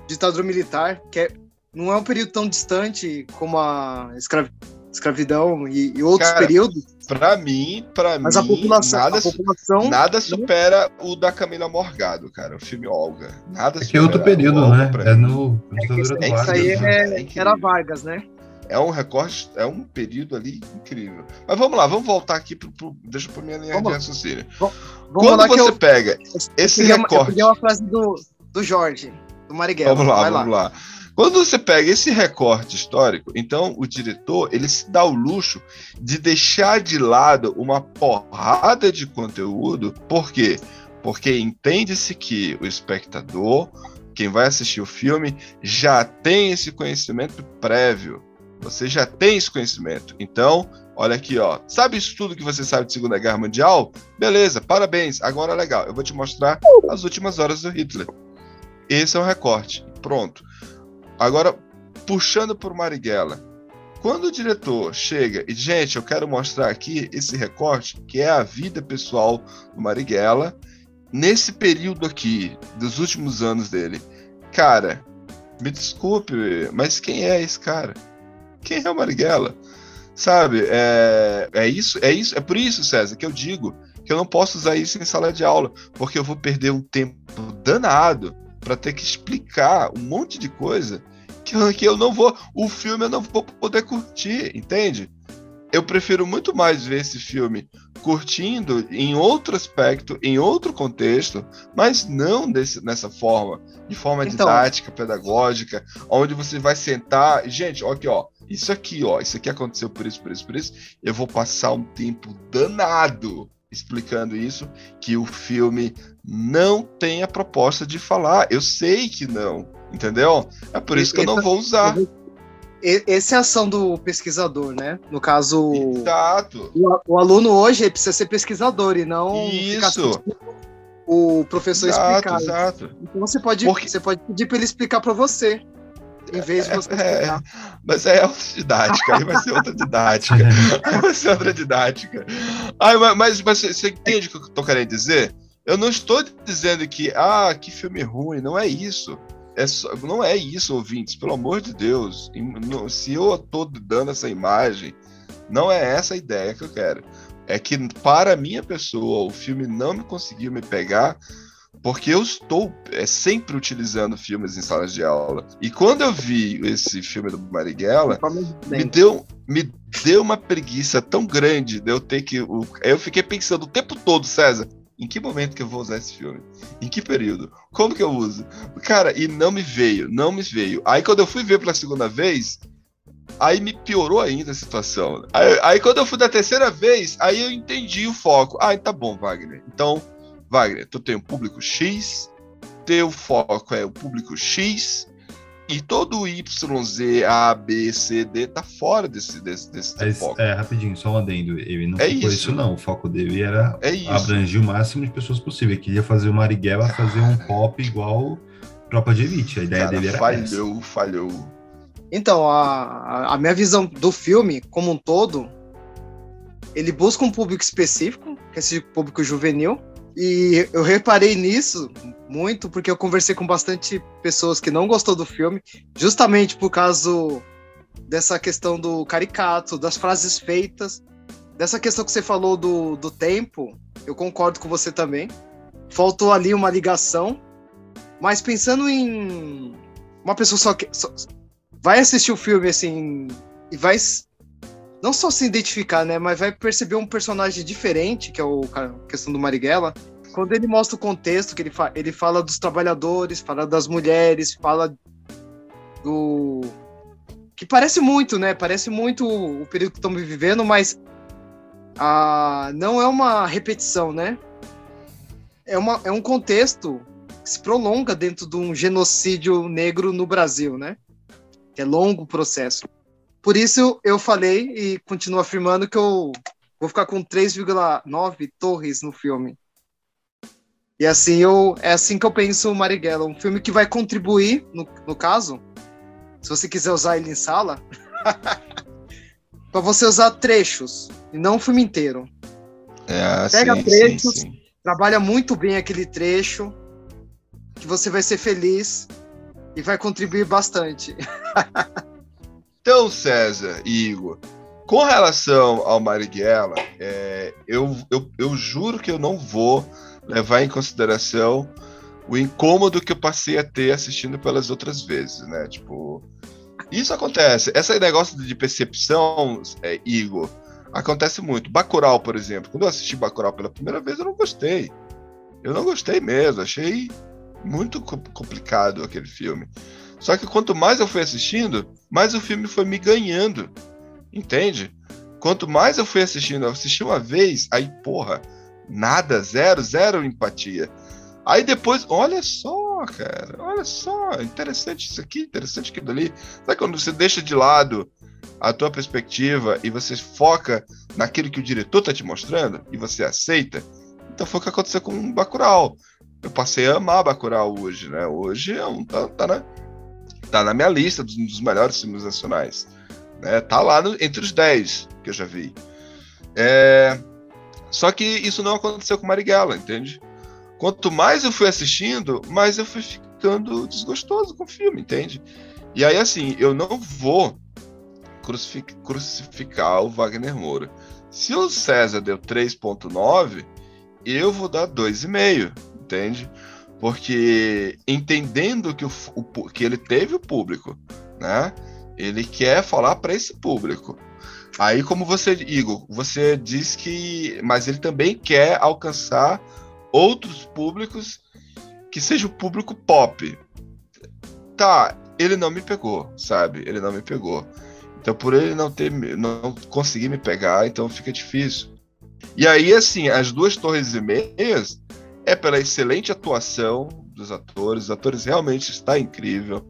ditadura militar, que é- não é um período tão distante como a escravi- escravidão e, e outros Cara, períodos, Pra mim, pra mas mim, a população, nada, a população nada supera o da Camila Morgado, cara, o filme Olga. Nada É que é outro supera período, né? pra É mim. no ditadura do é isso aí né? é, É era Vargas, né? É um recorte, é um período ali incrível. Mas vamos lá, vamos voltar aqui pro, pro deixa eu pôr minha linha Vamos de lá. raciocínio. Vamos Quando lá que você eu, pega eu esse eu recorte, peguei uma frase do, do Jorge, do Marighella. Vamos lá, vamos lá. Quando você pega esse recorte histórico, então o diretor ele se dá o luxo de deixar de lado uma porrada de conteúdo. Por quê? Porque entende-se que o espectador, quem vai assistir o filme, já tem esse conhecimento prévio. Você já tem esse conhecimento. Então, olha aqui, ó. Sabe isso tudo que você sabe de Segunda Guerra Mundial? Beleza, parabéns. Agora legal. Eu vou te mostrar as últimas horas do Hitler. Esse é o recorte. Pronto. Agora, puxando por Marighella. Quando o diretor chega e, gente, eu quero mostrar aqui esse recorte, que é a vida pessoal do Marighella, nesse período aqui, dos últimos anos dele. Cara, me desculpe, mas quem é esse cara? Quem é o Marighella? Sabe, é, é isso, é isso, é por isso, César, que eu digo que eu não posso usar isso em sala de aula, porque eu vou perder um tempo danado para ter que explicar um monte de coisa que eu, que eu não vou, o filme eu não vou poder curtir, entende? Eu prefiro muito mais ver esse filme curtindo em outro aspecto, em outro contexto, mas não desse, nessa forma, de forma Então. didática, pedagógica, onde você vai sentar, e, gente, aqui, ó, isso aqui, ó, isso aqui aconteceu por isso, por isso, por isso, eu vou passar um tempo danado explicando isso, que o filme não tem a proposta de falar. Eu sei que não, entendeu? É por isso que eu não vou usar. Essa é a ação do pesquisador, né? No caso, Exato. o, aluno hoje precisa ser pesquisador e não Isso. o professor Exato, explicar. exato. Então você pode, Porque- você pode pedir para ele explicar para você, em vez de você É. Mas aí é outra didática, aí vai ser outra didática. Aí vai ser outra didática. Ai, ma- mas, mas você- entende o que eu tô querendo dizer? Eu não estou dizendo que, ah, que filme ruim, não é isso. É só- não é isso, ouvintes, pelo amor de Deus. Se eu tô dando essa imagem, não é essa a ideia que eu quero. É que, para a minha pessoa, o filme não me conseguiu me pegar Porque eu estou é, sempre utilizando filmes em salas de aula. E quando eu vi esse filme do Marighella, me deu, me deu uma preguiça tão grande de eu ter que. Eu fiquei pensando o tempo todo, César, em que momento que eu vou usar esse filme? Em que período? Como que eu uso? Cara, e não me veio, não me veio. Aí quando eu fui ver pela segunda vez, aí me piorou ainda a situação. Aí, aí quando eu fui da terceira vez, aí eu entendi o foco. Ah, tá bom, Wagner. Então, Wagner, tu tem um público X, teu foco é o público X, e todo o Y, Z, A, B, C, D tá fora desse, desse, desse Mas, foco. É, rapidinho, só um adendo. Ele não É ficou isso. isso, não. O foco dele era É abranger o máximo de pessoas possível. Ele queria fazer o Marighella fazer um pop igual Tropa de Elite. A ideia Cara, dele era essa. falhou, falhou. Então, a, a- a minha visão do filme, como um todo, ele busca um público específico, que é esse público juvenil. E eu reparei nisso muito porque eu conversei com bastante pessoas que não gostou do filme, justamente por causa dessa questão do caricato, das frases feitas, dessa questão que você falou do, do tempo. Eu concordo com você também. Faltou ali uma ligação. Mas pensando em uma pessoa só que só- vai assistir o filme assim e vai não só se identificar, né, mas vai perceber um personagem diferente, que é o a questão do Marighella, quando ele mostra o contexto que ele, fa ele fala dos trabalhadores, fala das mulheres, fala do que parece muito, né? Parece muito o período que estamos vivendo, mas ah, não é uma repetição, né? É, uma, é um contexto que se prolonga dentro de um genocídio negro no Brasil, né? É longo processo. Por isso eu falei e continuo afirmando que eu vou ficar com 3,9 torres no filme. E assim eu é assim que eu penso o Marighella, um filme que vai contribuir, no, no caso, se você quiser usar ele em sala, para você usar trechos e não o filme inteiro. É, Pega sim, trechos. sim, sim. Trabalha muito bem aquele trecho, que você vai ser feliz e vai contribuir bastante. Então, César e Igor, com relação ao Marighella, é, eu, eu, eu juro que eu não vou levar em consideração o incômodo que eu passei a ter assistindo pelas outras vezes, né? Tipo, isso acontece. Esse negócio de percepção, é, Igor, acontece muito. Bacurau, por exemplo. Quando eu assisti Bacurau pela primeira vez, eu não gostei. Eu não gostei mesmo. Achei muito co- complicado aquele filme. Só que quanto mais eu fui assistindo, mais o filme foi me ganhando. Entende? Quanto mais eu fui assistindo, eu assisti uma vez, aí, porra, nada, zero, zero empatia. Aí depois, olha só, cara, olha só, interessante isso aqui, interessante aquilo ali. Sabe quando você deixa de lado a tua perspectiva e você foca naquilo que o diretor tá te mostrando e você aceita? Então foi o que aconteceu com o Bacurau. Eu passei a amar Bacurau hoje, né? Hoje é um, tá, tá na, tá na minha lista dos, dos melhores filmes nacionais. Né? Tá lá no- entre os 10 que eu já vi. É, Só que isso não aconteceu com Marighella, entende? Quanto mais eu fui assistindo, mais eu fui ficando desgostoso com o filme, entende? E aí, assim, eu não vou crucifi- crucificar o Wagner Moura. Se o César deu 3.9, eu vou dar 2,5, entende? Porque entendendo que, o, o que ele teve o público, né? Ele quer falar para esse público. Aí, como você, Igor, você diz que. Mas ele também quer alcançar outros públicos que seja o público pop. Tá, ele não me pegou, sabe? Ele não me pegou. Então, por ele não ter, não conseguir me pegar, então fica difícil. E aí, assim, as duas torres e meias é pela excelente atuação dos atores. Os atores realmente está incrível.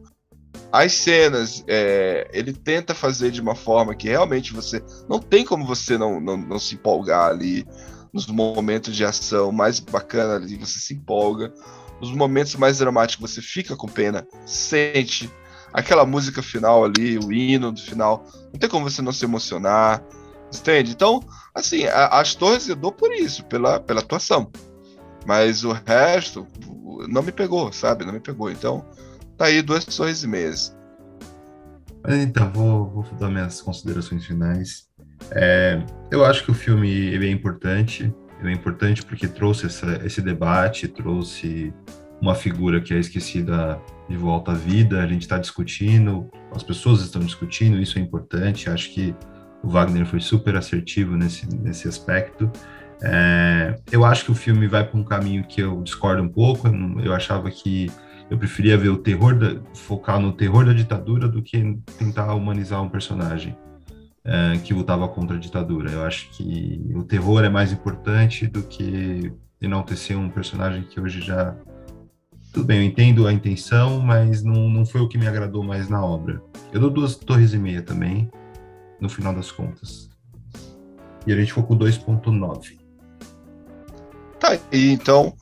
As cenas, é, ele tenta fazer de uma forma que realmente você. Não tem como você não, não, não se empolgar ali. Nos momentos de ação mais bacana ali, você se empolga. Nos momentos mais dramáticos, você fica com pena, sente. Aquela música final ali, o hino do final. Não tem como você não se emocionar. Entende? Então, assim, a- as torres eu dou por isso, pela, pela atuação. Mas o resto não me pegou, sabe? Não me pegou. Então, tá aí duas torres e meias. Mas então, vou, vou dar minhas considerações finais. É, eu acho que o filme ele é importante. Ele é importante porque trouxe essa, esse debate, trouxe uma figura que é esquecida de volta à vida. A gente está discutindo, as pessoas estão discutindo, isso é importante. Acho que o Wagner foi super assertivo nesse, nesse aspecto. É, eu acho que o filme vai para um caminho que eu discordo um pouco. Eu, achava que eu preferia ver o terror, da, focar no terror da ditadura do que tentar humanizar um personagem é, que lutava contra a ditadura. Eu acho que o terror é mais importante do que enaltecer um personagem que hoje já. Tudo bem, eu entendo a intenção, mas não, não foi o que me agradou mais na obra. Eu dou duas torres e meia também, no final das contas. E a gente ficou com 2.9. Tá aí, então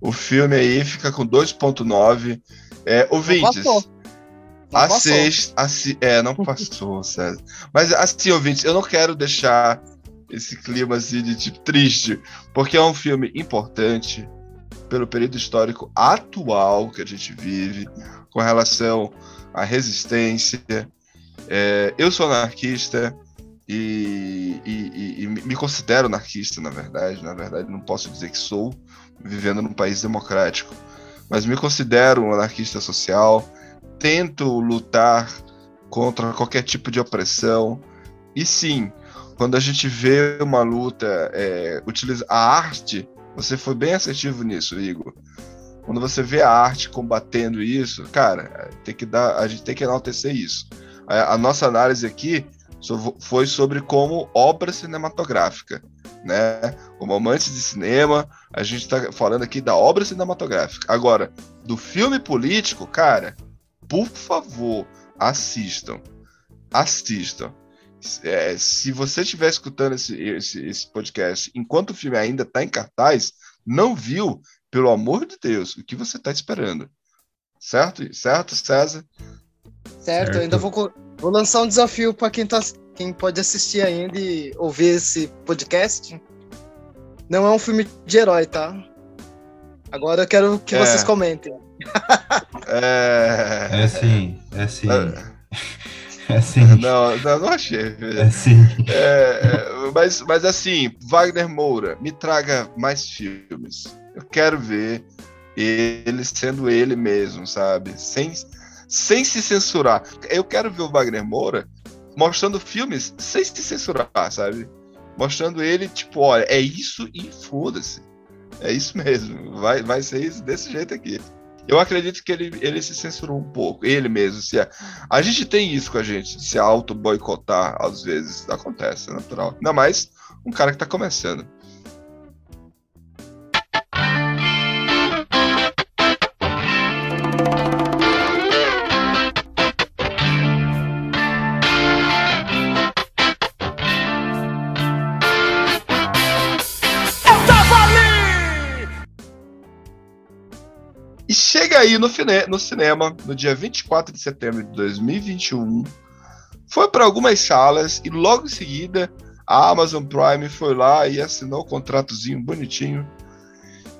o filme aí fica com 2.9. É, ouvintes, Não a passou. sexta, assi- é, não passou, César. Mas assim, ouvintes, eu não quero deixar esse clima assim de tipo triste, porque é um filme importante pelo período histórico atual que a gente vive, com relação à resistência. É, eu sou anarquista e, e- e- me considero anarquista, na verdade. Na verdade, não posso dizer que sou, vivendo num país democrático, mas me considero um anarquista social tento lutar contra qualquer tipo de opressão. E sim, quando a gente vê uma luta, é, utiliza a arte, você foi bem assertivo nisso, Igor. Quando você vê a arte combatendo isso, cara, tem que dar, a gente tem que enaltecer isso. A, a nossa análise aqui foi sobre como obra cinematográfica, né? Como amantes de cinema, a gente está falando aqui da obra cinematográfica. Agora, do filme político, cara, por favor, assistam. Assistam. É, se você estiver escutando esse, esse, esse podcast enquanto o filme ainda está em cartaz, não viu, pelo amor de Deus, o que você está esperando? Certo? Certo, César? Certo, Certo. eu ainda vou, vou lançar um desafio para quem, tá, quem pode assistir ainda e ouvir esse podcast. Não é um filme de herói, tá? Agora eu quero que É. vocês comentem. É... É sim, é sim. É, É sim. Não, não, não achei. É sim. É, é, mas, mas assim, Wagner Moura, me traga mais filmes. Eu quero ver ele sendo ele mesmo, sabe? Sem, sem se censurar. Eu quero ver o Wagner Moura mostrando filmes sem se censurar, sabe? Mostrando ele, tipo, olha, é isso e foda-se. É isso mesmo. Vai, vai ser isso desse jeito aqui. Eu acredito que ele, ele se censurou um pouco, ele mesmo. Se a, a gente tem isso com a gente, se auto-boicotar às vezes. Acontece, é natural. Ainda mais um cara que tá começando. Aí no, no cinema, no dia 24 de setembro de 2021. Foi para algumas salas e logo em seguida a Amazon Prime foi lá e assinou o contratozinho bonitinho.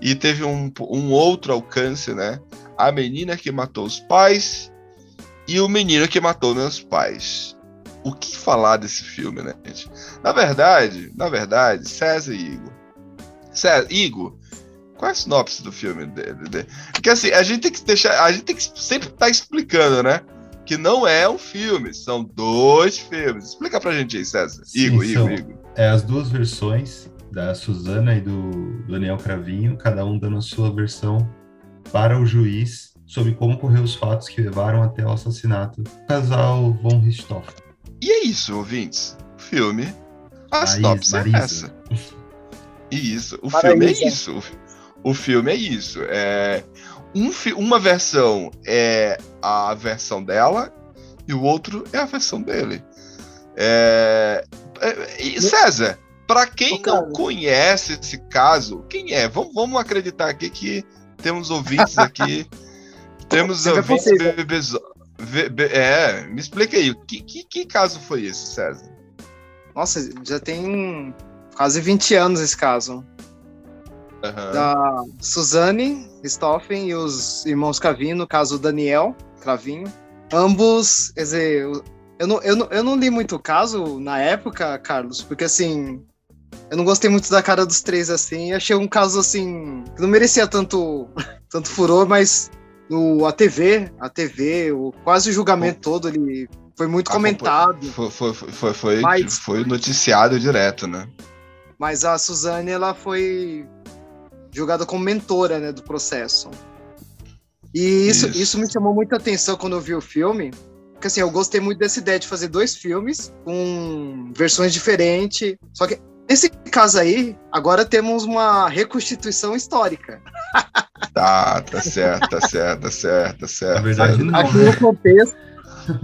E teve um, um outro alcance, né? A menina que matou os pais e o menino que matou meus pais. O que falar desse filme, né, gente? Na verdade, na verdade, César e Igor. César, Igor, qual é a sinopse do filme? Porque assim, a gente tem que deixar. A gente tem que sempre estar explicando, né? Que não é um filme, são dois filmes. Explica pra gente aí, César. Sim, Igor, são- Igor, Igor. É as duas versões da Suzana e do Daniel Cravinho, cada um dando a sua versão para o juiz sobre como ocorreu os fatos que levaram até o assassinato do casal von Richthofen. E é isso, ouvintes. O filme. A sinopse é essa. Isso, o filme é isso. O filme é isso. É um fi- uma versão é a versão dela e o outro é a versão dele. É, é, e César, para quem não conhece esse caso, quem é? Vamos, vamos acreditar aqui que temos ouvintes aqui. temos ouvintes possível. bebês. É, me explica aí, que, que, que caso foi esse, César? Nossa, já tem quase 20 anos esse caso. Aham. Da Suzane Stoffen e os irmãos Cravinho, no caso Daniel Cravinho. Ambos, quer dizer, eu não, eu, não, eu não li muito o caso na época, Carlos, porque assim, Eu não gostei muito da cara dos três, assim. Achei um caso, assim, que não merecia tanto, tanto furor, mas no, a TV, a TV, o, quase o julgamento todo, ele foi muito comentado. Foi, foi, foi, foi, Mas- foi noticiado direto, né? Mas a Suzane, ela foi julgada como mentora, né, do processo. E isso, Isso. isso. me chamou muita atenção quando eu vi o filme. Porque assim, eu gostei muito dessa ideia de fazer dois filmes com versões diferentes. Só que nesse caso aí, agora temos uma reconstituição histórica. Tá, tá certo, tá certo, tá certo, tá Na certo. verdade, não. Aqui né? no contexto.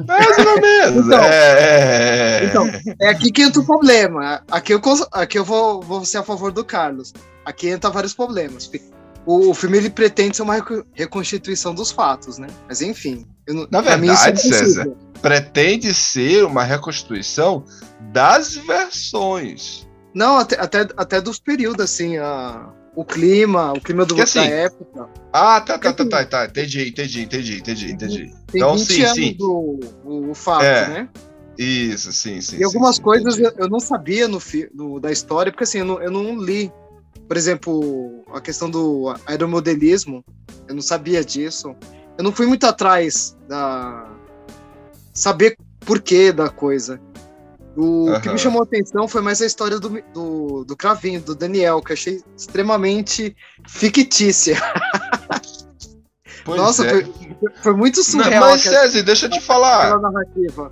Mais ou menos. Então, é, é, é. Então, é aqui que entra o problema. Aqui eu, aqui eu vou, vou ser a favor do Carlos. Aqui entra vários problemas. O, o filme ele pretende ser uma reco- reconstituição dos fatos, né? Mas enfim. eu Na é verdade, impossível. César, pretende ser uma reconstituição das versões. Não, até, até, até dos períodos, assim, a, o clima, o clima do, assim, da época. Ah, tá, tá, tá, tá, tá. Entendi, entendi, entendi, entendi, entendi. Tem Então, 20 sim, anos sim. do o, fato, É, né? Isso, sim, sim. E algumas sim, coisas entendi. eu, não sabia no, no- da história, porque assim, eu não, eu não li. Por exemplo, a questão do aeromodelismo, eu não sabia disso. Eu não fui muito atrás da. saber porquê da coisa. O que Aham. me chamou a atenção foi mais a história do, do, do Cravinho, do Daniel, que eu achei extremamente fictícia. Pois Nossa, é. foi, foi muito Não, surreal mas, aquela, César, deixa eu te falar. narrativa.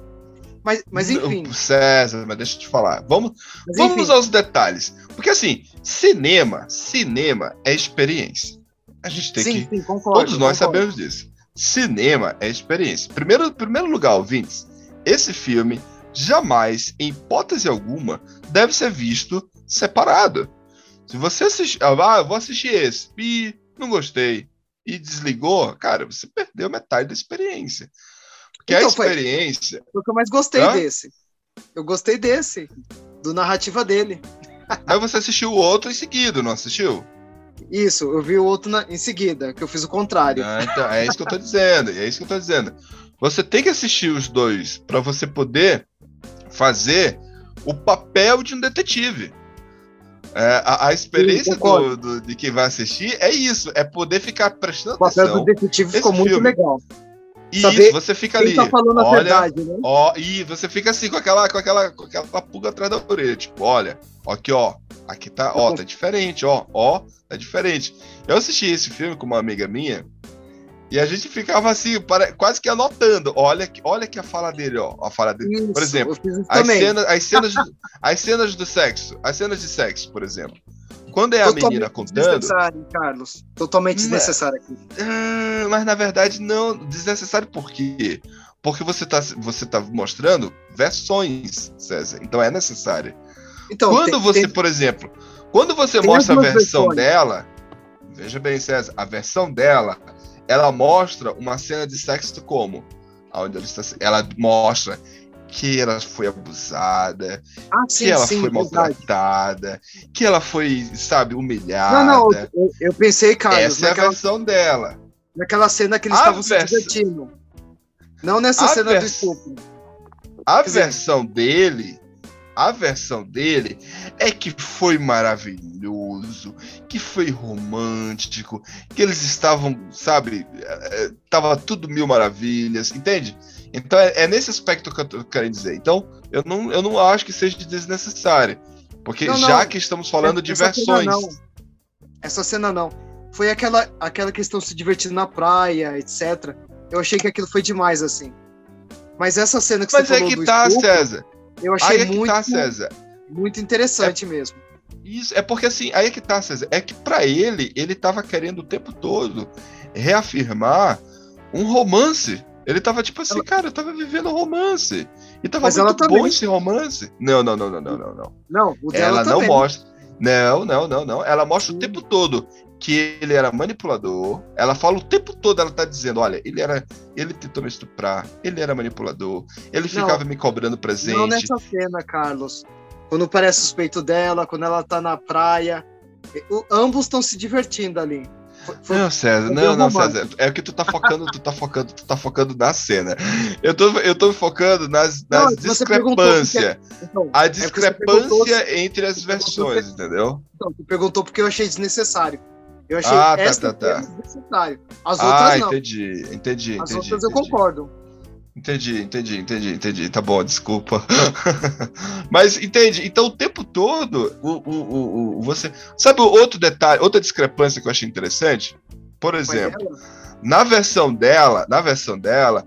Mas, mas enfim, César, mas deixa eu te falar. Vamos, mas, vamos enfim aos detalhes. Porque assim, cinema, cinema é experiência. A gente tem sim, que. sim, concordo. Todos nós concordo. sabemos disso. Cinema é experiência. Primeiro, primeiro lugar, ouvintes, esse filme jamais, em hipótese alguma, deve ser visto separado. Se você assistir. Ah, eu vou assistir esse. E não gostei. E desligou, cara, você perdeu metade da experiência. Porque Então, a experiência. Foi o que eu mais gostei Hã? desse. Eu gostei desse, do narrativa dele. Aí você assistiu o outro em seguida, não assistiu? Isso, eu vi o outro na- em seguida, que eu fiz o contrário. Ah, então, é isso que eu tô dizendo, é isso que eu tô dizendo. Você tem que assistir os dois para você poder fazer o papel de um detetive. É, a, a experiência Sim, do, do- de quem vai assistir é isso, é poder ficar prestando O papel atenção. do detetive esse ficou muito filme. legal. E saber isso, você fica ali. tá falando a olha, verdade, né? Ó, e você fica assim com aquela, com aquela, com aquela pulga atrás da orelha, tipo, olha, aqui ó, aqui tá, ó, tá diferente, ó, ó, tá diferente. Eu assisti esse filme com uma amiga minha e a gente ficava assim, pare- quase que anotando, olha, olha que a fala dele, ó, a fala dele. Isso, Por exemplo, As cenas, as cenas, do, as cenas do sexo, as cenas de sexo, por exemplo. Quando é a Totalmente menina contando, desnecessário, Carlos. Totalmente é. desnecessário aqui. ah, mas na verdade não, desnecessário por quê? Porque você tá, você tá mostrando versões, César. Então é necessário. Então, quando tem- você, tem- por exemplo, quando você tem mostra a versão versões. dela, veja bem, César, a versão dela, ela mostra uma cena de sexo como? Ela, mostra que ela foi abusada, ah, que sim, ela sim, foi verdade. maltratada, que ela foi, sabe, humilhada. Não, não, eu, eu pensei, Carlos, Essa é a naquela, versão dela. naquela cena que eles A estavam se divertindo. Não nessa A cena do vers- estupro. A Quer dizer- versão dele, a versão dele é que foi maravilhoso, que foi romântico, que eles estavam, sabe, eh, eh, tava tudo mil maravilhas, entende? Então é, é nesse aspecto que eu tô querendo dizer. Então eu não, eu não acho que seja desnecessário, porque Não, não. já que estamos falando de Essa cena versões, não. Essa cena não. Foi aquela, aquela questão se divertindo na praia, etc. Eu achei que aquilo foi demais, assim. Mas essa cena que mas você é falou que do tá, estupro, César. Eu Aí achei é que muito, tá, César. muito interessante mesmo. Isso, é porque assim, aí é que tá, César. É que pra ele, ele tava querendo o tempo todo reafirmar um romance. Ele tava tipo assim, cara, eu tava vivendo um romance. E tava Mas ela muito bom esse romance. Não, não, não, não, não, não, não. Não, o dela Ela não mostra. Não, não, não, não. Ela mostra o tempo todo que ele era manipulador. Ela fala o tempo todo, ela tá dizendo, olha, ele era. Ele tentou me estuprar, ele era manipulador, ele Não. ficava me cobrando presente. Não nessa cena, Carlos. Quando parece os peitos dela, quando ela tá na praia. O- ambos estão se divertindo ali. Foi- foi- Não, César, não, não. César. É que tu tá focando, tu tá focando, tu tá focando na cena. Eu tô, eu tô focando nas, Não, nas você perguntou discrepâncias. Então, A perguntou discrepância entre as versões, entendeu? então, tu perguntou porque eu achei desnecessário. Eu achei Ah, tá, essa tá, tá. cena desnecessário. As Ah, outras não. entendi, entendi, As entendi. outras eu entendi. concordo. Entendi, entendi, entendi, entendi. Tá bom, desculpa. Mas entende? Então o tempo todo, o, o, o, o- você. Sabe o outro detalhe, outra discrepância que eu achei interessante? Por Mas exemplo, na versão dela, na versão dela,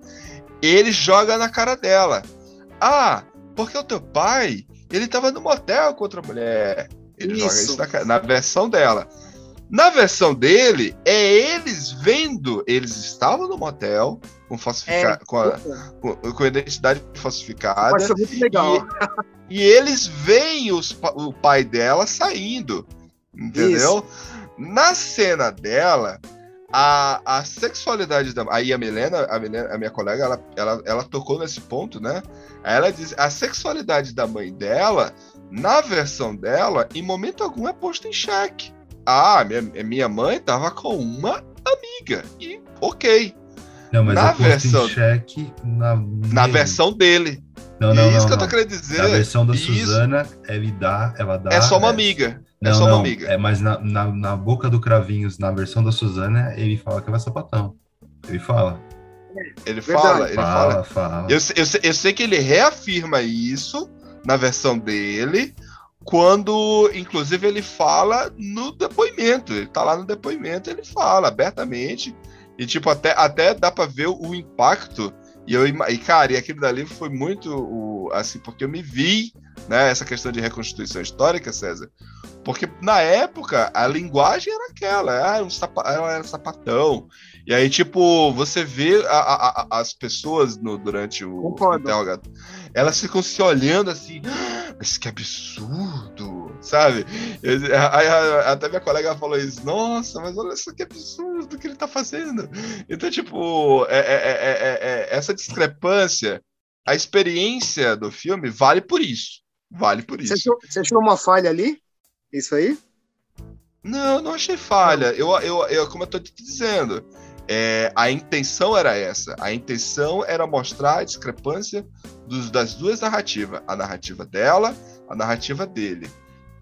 ele joga na cara dela. Ah, porque o teu pai, ele tava no motel com outra mulher. Ele joga Isso. isso na, cara- na versão dela. Na versão dele, é eles vendo, eles estavam no motel com, falsifica, com, a, com, com a identidade falsificada Mas muito legal. e eles veem os o pai dela saindo. Entendeu? Na cena dela, a, a sexualidade da. Aí a Milena, a, Milena, a minha colega, ela, ela, ela tocou nesse ponto, né? Ela diz: a sexualidade da mãe dela, na versão dela, em momento algum é posta em xeque. Ah, minha, minha mãe tava com uma amiga. E ok. Não, mas Na é versão- em xeque na, Na versão dele. Não, não, é isso não, que eu tô querendo dizer. Na versão da Isso. Suzana, ele dá, ela dá. É só uma amiga. É Não, só uma amiga. É, mas na, na, na boca do Cravinhos, na versão da Suzana, ele fala que ela é sapatão. Ele fala. Ele Verdade. fala, ele fala. Fala, fala. Eu, eu, eu sei que ele reafirma isso na versão dele, quando, inclusive, ele fala no depoimento. Ele tá lá no depoimento, ele fala abertamente. E, tipo, até, até dá pra ver o impacto. E, eu, e, cara, e aquilo dali foi muito, o, assim, porque eu me vi, né, essa questão de reconstituição histórica, César. Porque na época a linguagem era aquela, ah, um sapa, ela era sapatão. E aí, tipo, você vê a- a- a- as pessoas no, durante o Concordo. interrogatório, elas ficam se olhando assim, "Ah, mas que absurdo, sabe? Eu- até minha colega falou isso, nossa, mas olha só que absurdo que ele tá fazendo. Então, tipo, é- é- é- é- é- essa discrepância, a experiência do filme vale por isso. Vale por Você isso. achou, você achou uma falha ali? Isso aí? Não, não achei falha. Eu, eu, eu, como eu tô te dizendo, é, a intenção era essa. A intenção era mostrar a discrepância dos- das duas narrativas. A narrativa dela, a narrativa dele.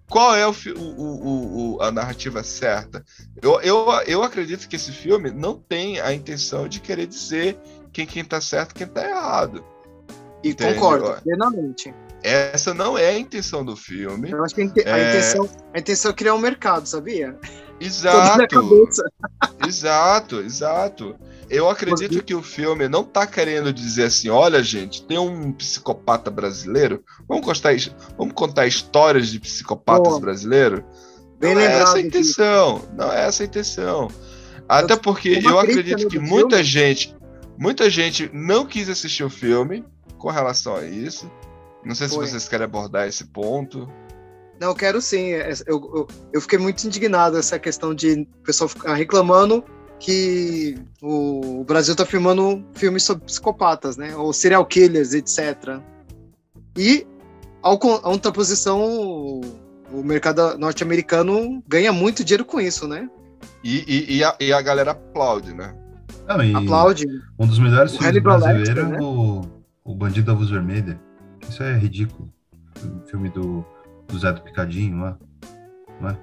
Qual é o, o- o- a narrativa certa? Eu, eu, eu acredito que esse filme não tem a intenção de querer dizer quem, quem tá certo e quem tá errado. E Entende? concordo, plenamente. Essa não é a intenção do filme. Eu acho que a, É. intenção, a intenção é criar um mercado, sabia? Exato. Exato, exato. Eu acredito que o filme não tá querendo dizer assim, olha, gente, tem um psicopata brasileiro, vamos contar, vamos contar histórias de psicopatas brasileiros. Não é essa a disso. intenção, não é essa a intenção. Até porque eu acredito né, que muita filme. gente, muita gente não quis assistir o filme com relação a isso. Não sei se Foi. vocês querem abordar esse ponto. Não, eu quero sim. É, Eu, eu, eu fiquei muito indignado essa questão de o pessoal ficar reclamando que o Brasil tá filmando filmes sobre psicopatas, né? Ou serial killers, etc. E, ao, a contraposição, o, o mercado norte-americano ganha muito dinheiro com isso, né? E, e, e a, e a galera aplaude, né? E Aplaude. Um dos melhores O filmes brasileiros é o, o Bandido da Luz Vermelha. Isso é ridículo. O filme do, do Zé do Picadinho lá. Não é?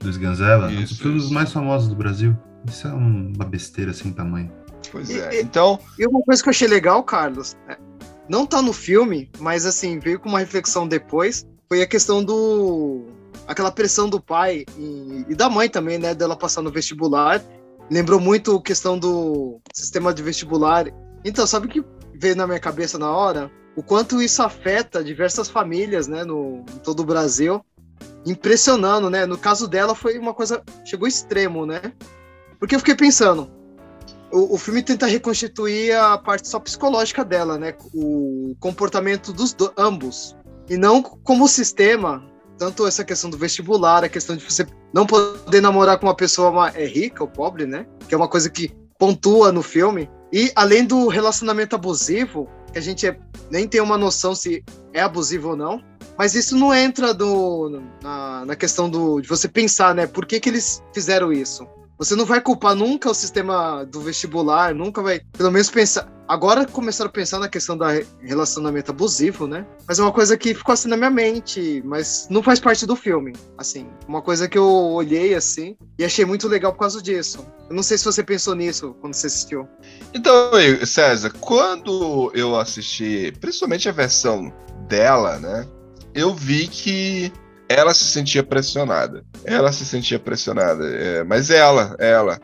Do Sganzella. Um dos Isso, filmes isso. mais famosos do Brasil. Isso é uma besteira sem tamanho. Pois é. e- Então, E uma coisa que eu achei legal, Carlos, é, não tá no filme, mas assim, veio com uma reflexão depois, foi a questão do. aquela pressão do pai e, e da mãe também, né? Dela passar no vestibular. Lembrou muito a questão do sistema de vestibular. Então, sabe o que veio na minha cabeça na hora? O quanto isso afeta diversas famílias, né, no em todo o Brasil. Impressionando, né? No caso dela foi uma coisa. chegou extremo, né? Porque eu fiquei pensando, o, o filme tenta reconstituir a parte só psicológica dela, né? O comportamento dos do- ambos. E não como sistema, tanto essa questão do vestibular, a questão de você não poder namorar com uma pessoa é rica ou pobre, né? Que é uma coisa que pontua no filme. E além do relacionamento abusivo, que a gente é- nem tem uma noção se é abusivo ou não. Mas isso não entra do, na, na questão do, de você pensar, né? Por que, que eles fizeram isso? Você não vai culpar nunca o sistema do vestibular, nunca vai, pelo menos pensar. Agora começaram a pensar na questão da re- relacionamento abusivo, né? Mas é uma coisa que ficou assim na minha mente, mas não faz parte do filme. Assim, uma coisa que eu olhei assim e achei muito legal por causa disso. Eu não sei se você pensou nisso quando você assistiu. Então, César, quando eu assisti, principalmente a versão dela, né? Eu vi que ela se sentia pressionada. Ela se sentia pressionada. é, mas ela, ela.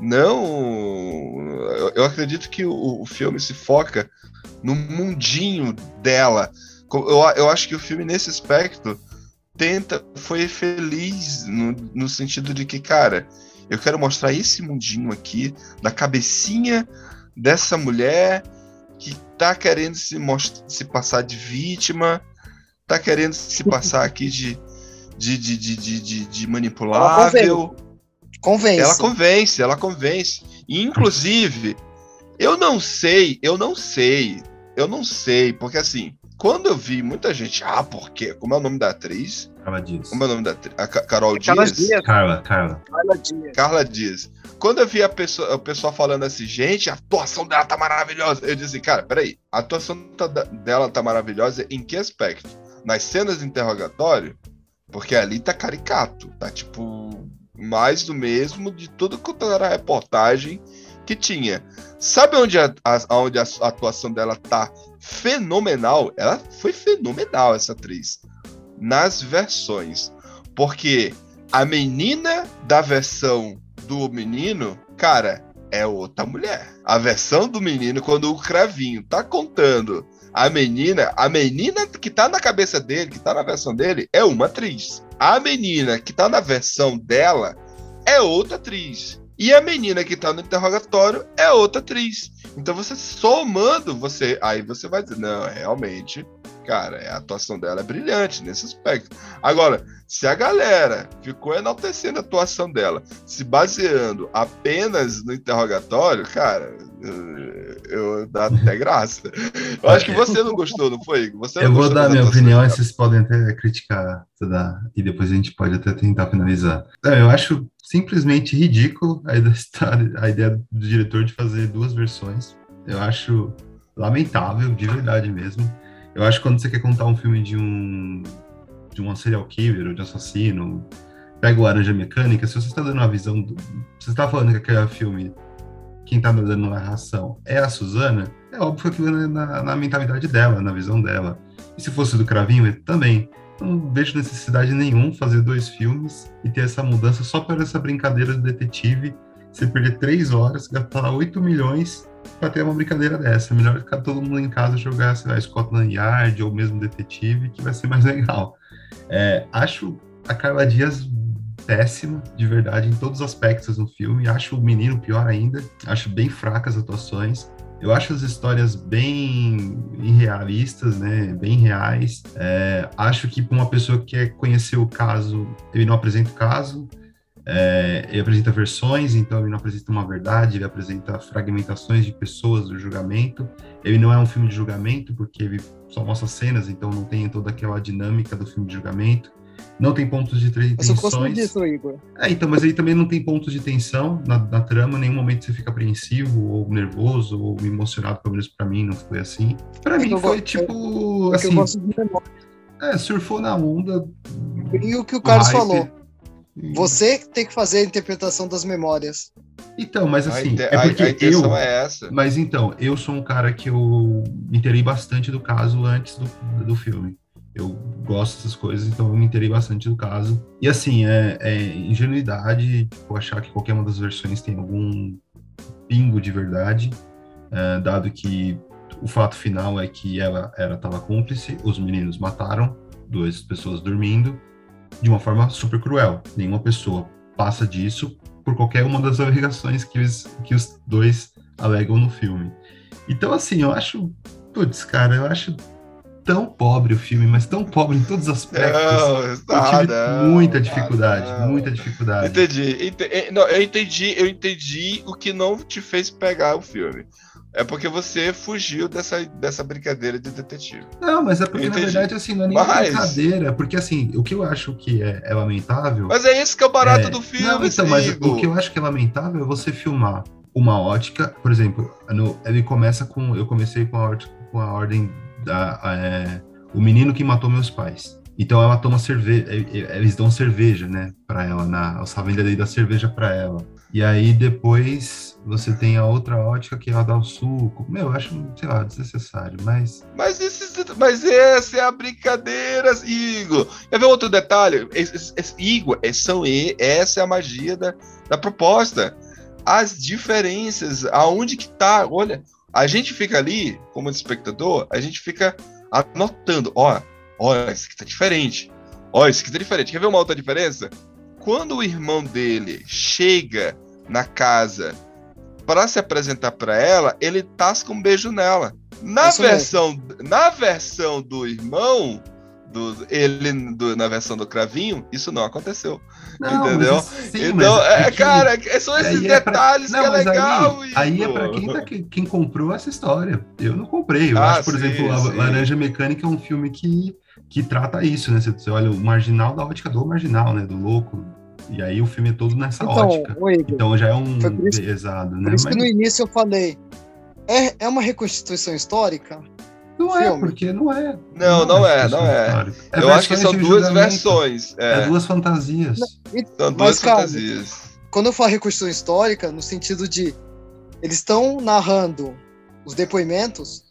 Não. Eu, eu acredito que o, o filme se foca no mundinho dela. Eu, eu acho que o filme, nesse aspecto, tenta. Foi feliz no, no sentido de que, cara, eu quero mostrar esse mundinho aqui, da cabecinha dessa mulher que tá querendo se, most- se passar de vítima, tá querendo se passar aqui de, de, de, de, de, de- de manipulável. Convence. Ela convence, ela convence. E, inclusive, eu não sei, eu não sei, eu não sei, porque assim, quando eu vi muita gente, ah, por quê? Como é o nome da atriz? Carla Dias. Como é o nome da atriz? A Ca- Carol Aquela Dias? Dias, Carla, Carla. Carla Dias. Carla Dias. Quando eu vi a pessoa, o pessoal falando assim, gente, a atuação dela tá maravilhosa. Eu disse, cara, peraí, a atuação tá- dela tá maravilhosa em que aspecto? Nas cenas de interrogatório? Porque ali tá caricato, tá tipo mais do mesmo de tudo quanto era a reportagem que tinha. Sabe onde a, a- onde a atuação dela tá fenomenal? Ela foi fenomenal, essa atriz. Nas versões. Porque a menina da versão do menino, cara, é outra mulher. A versão do menino, quando o Cravinho tá contando a menina, a menina que tá na cabeça dele, que tá na versão dele, é uma atriz. A menina que tá na versão dela é outra atriz. E a menina que tá no interrogatório é outra atriz. Então você somando, você aí você vai dizer, não, realmente, cara, a atuação dela é brilhante nesse aspecto. Agora, se a galera ficou enaltecendo a atuação dela, se baseando apenas no interrogatório, cara, eu, eu dá até graça. Eu acho que você não gostou, não foi? Você não Eu vou dar da minha opinião dela? vocês podem até criticar toda, e depois a gente pode até tentar finalizar. Eu acho simplesmente ridículo a ideia, a ideia do diretor de fazer duas versões. Eu acho lamentável, de verdade mesmo. Eu acho que quando você quer contar um filme de um de um serial killer ou de assassino, pega o Laranja Mecânica, se você está dando uma visão do, você está falando que aquele filme quem tá dando narração é a Suzana, é óbvio que aquilo é na, na mentalidade dela, na visão dela. E se fosse do Cravinho, ele também. Não vejo necessidade nenhum fazer dois filmes e ter essa mudança só para essa brincadeira do detetive. Você perder três horas, gastar 8 milhões para ter uma brincadeira dessa. Melhor ficar todo mundo em casa jogar, sei lá, Scotland Yard ou mesmo detetive, que vai ser mais legal. É, acho a Carla Dias péssima, de verdade, em todos os aspectos no filme. Acho o menino pior ainda. Acho bem fracas as atuações. Eu acho as histórias bem irrealistas, né? Bem reais. É, acho que para uma pessoa que quer conhecer o caso, ele não apresenta o caso. É, ele apresenta versões, então ele não apresenta uma verdade, ele apresenta fragmentações de pessoas do julgamento. Ele não é um filme de julgamento, porque ele só mostra cenas, então não tem toda aquela dinâmica do filme de julgamento. Não tem pontos de Eu gosto tensões. disso, Igor. É, então, mas aí também não tem pontos de tensão na, na trama, em nenhum momento você fica apreensivo, ou nervoso, ou emocionado, pelo menos pra mim não foi assim. Pra É mim eu foi go- tipo, eu assim, gosto de memória. é, surfou na onda. E o que o Carlos hype. falou. Você tem que fazer a interpretação das memórias. Então, mas assim, é a- porque a intenção eu... é essa. Mas então, eu sou um cara que eu me interei bastante do caso antes do, do filme. Eu gosto dessas coisas, então eu me interei bastante do caso. E assim, é, é ingenuidade tipo, achar que qualquer uma das versões tem algum pingo de verdade, é, dado que o fato final é que ela era estava cúmplice, os meninos mataram duas pessoas dormindo de uma forma super cruel. Nenhuma pessoa passa disso por qualquer uma das alegações que os, que os dois alegam no filme. Então, assim, eu acho. Putz, cara, eu acho tão pobre o filme, mas tão pobre em todos os aspectos. Não, eu tive não, muita dificuldade, não. muita dificuldade. Entendi. Ente- eh, não, eu entendi, eu entendi o que não te fez pegar o filme. É porque você fugiu dessa, dessa brincadeira de detetive. Não, mas é porque, Entendi. na verdade, assim, não é nem Mas- brincadeira. Porque, assim, o que eu acho que é, é lamentável. Mas é isso que é o barato É, do filme, Não, então, mas o que eu acho que é lamentável é você filmar uma ótica, por exemplo, no- ele começa com. Eu comecei com a, com a ordem da. é, o menino que matou meus pais. Então ela toma cerveja, eles dão cerveja, né, pra ela, na, o Savenda daí dá cerveja pra ela. E aí depois você tem a outra ótica que ela dá o suco. Meu, eu acho, sei lá, desnecessário, mas. Mas, esse- mas essa é a brincadeira, Igor. Quer ver outro detalhe? Esse- esse- esse- Igor, é- são, essa é a magia da, da proposta. As diferenças, aonde que tá, olha, a gente fica ali, como espectador, a gente fica anotando, ó, olha, isso aqui tá diferente. Olha, isso aqui tá diferente. Quer ver uma outra diferença? Quando o irmão dele chega na casa para se apresentar para ela, ele tasca um beijo nela. Na Isso mesmo. versão, na versão do irmão, do, ele do- na versão do Cravinho, isso não aconteceu. Entendeu? mas, sim, então, é, que- cara, é- são esses aí é pra- detalhes Não, que é legal. Aí, aí é pra quem, tá, quem, comprou essa história. Eu não comprei. Eu Ah, acho, por sim, exemplo, sim. Laranja Mecânica é um filme que, que trata isso, né? Você, você olha o marginal da ótica do marginal, né? Do louco. E aí o filme é todo nessa Então, ótica. Igor, Então já é um isso- pesado, né? por isso Mas que no início eu falei, é, é uma reconstituição histórica? não é, filme. porque não é. Não, não é, ficção não é. É Eu acho que são duas versões. É, É, duas fantasias. são duas Mas, cara, fantasias. Quando eu falo reconstituição histórica, no sentido de eles estão narrando os depoimentos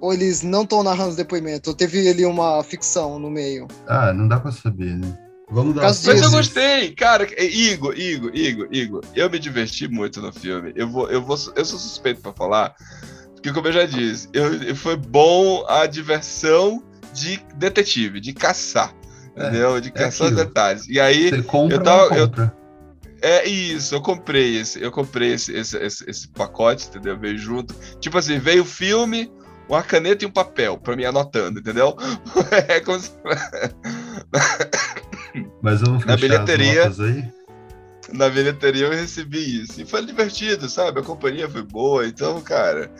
ou eles não estão narrando os depoimentos? Ou teve ali uma ficção no meio? Ah, não dá pra saber, né? Vamos dar os Mas eu gostei, cara. é, Igor, Igor, Igor, Igor. Eu me diverti muito no filme. Eu vou, eu vou, eu sou suspeito pra falar, porque como eu já disse, eu, foi bom a diversão de detetive, de caçar, É, entendeu? De caçar os aquilo. detalhes. E aí Você compra eu tava- não eu- compra? é isso, eu comprei esse, eu comprei esse, esse, esse, esse pacote, entendeu? Veio junto. Tipo assim, veio o filme, uma caneta e um papel pra mim anotando, entendeu? É como se... Mas vamos Na fechar bilheteria- as notas aí? na bilheteria eu recebi isso. E foi divertido, sabe? A companhia foi boa. Então, cara,